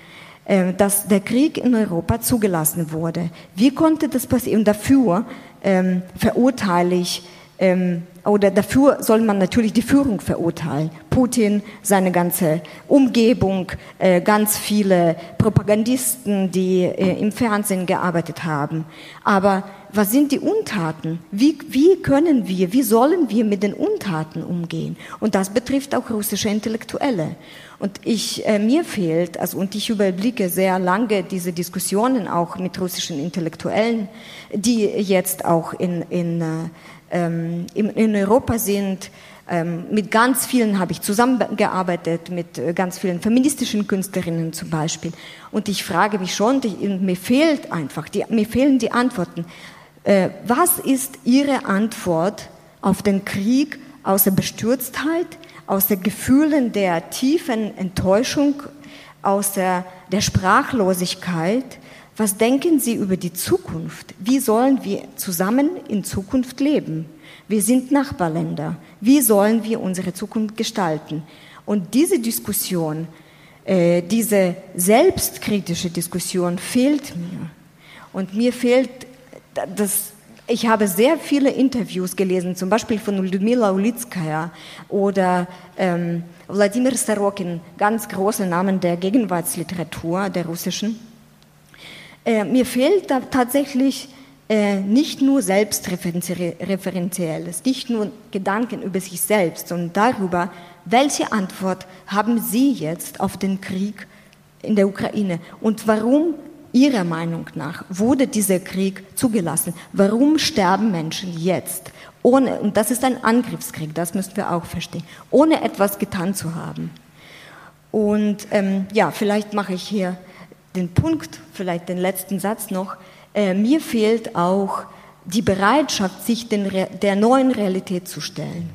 äh, dass der Krieg in Europa zugelassen wurde? Wie konnte das passieren? Und dafür ähm, verurteile ich ähm, oder dafür soll man natürlich die Führung verurteilen. Putin, seine ganze Umgebung, äh, ganz viele Propagandisten, die äh, im Fernsehen gearbeitet haben. Aber was sind die Untaten? Wie, wie können wir, wie sollen wir mit den Untaten umgehen? Und das betrifft auch russische Intellektuelle. Und ich, äh, mir fehlt, also, und ich überblicke sehr lange diese Diskussionen auch mit russischen Intellektuellen, die jetzt auch in, in, äh, ähm, in, in Europa sind, ähm, mit ganz vielen habe ich zusammengearbeitet, mit äh, ganz vielen feministischen Künstlerinnen zum Beispiel. Und ich frage mich schon, die, mir fehlt einfach, die, mir fehlen die Antworten. Äh, was ist Ihre Antwort auf den Krieg aus der Bestürztheit, aus den Gefühlen der tiefen Enttäuschung, aus der, der Sprachlosigkeit? Was denken Sie über die Zukunft? Wie sollen wir zusammen in Zukunft leben? Wir sind Nachbarländer. Wie sollen wir unsere Zukunft gestalten? Und diese Diskussion, äh, diese selbstkritische Diskussion fehlt mir. Und mir fehlt das, ich habe sehr viele Interviews gelesen, zum Beispiel von Lyudmila Ulitskaya oder ähm, Wladimir Sorokin, ganz große Namen der Gegenwartsliteratur, der russischen. Äh, mir fehlt da tatsächlich äh, nicht nur Selbstreferenzielles, nicht nur Gedanken über sich selbst, sondern darüber, welche Antwort haben Sie jetzt auf den Krieg in der Ukraine und warum Ihrer Meinung nach wurde dieser Krieg zugelassen? Warum sterben Menschen jetzt? Ohne, und das ist ein Angriffskrieg, das müssen wir auch verstehen, ohne etwas getan zu haben. Und ähm, ja, vielleicht mache ich hier den Punkt, vielleicht den letzten Satz noch. Äh, mir fehlt auch die Bereitschaft, sich den, der neuen Realität zu stellen.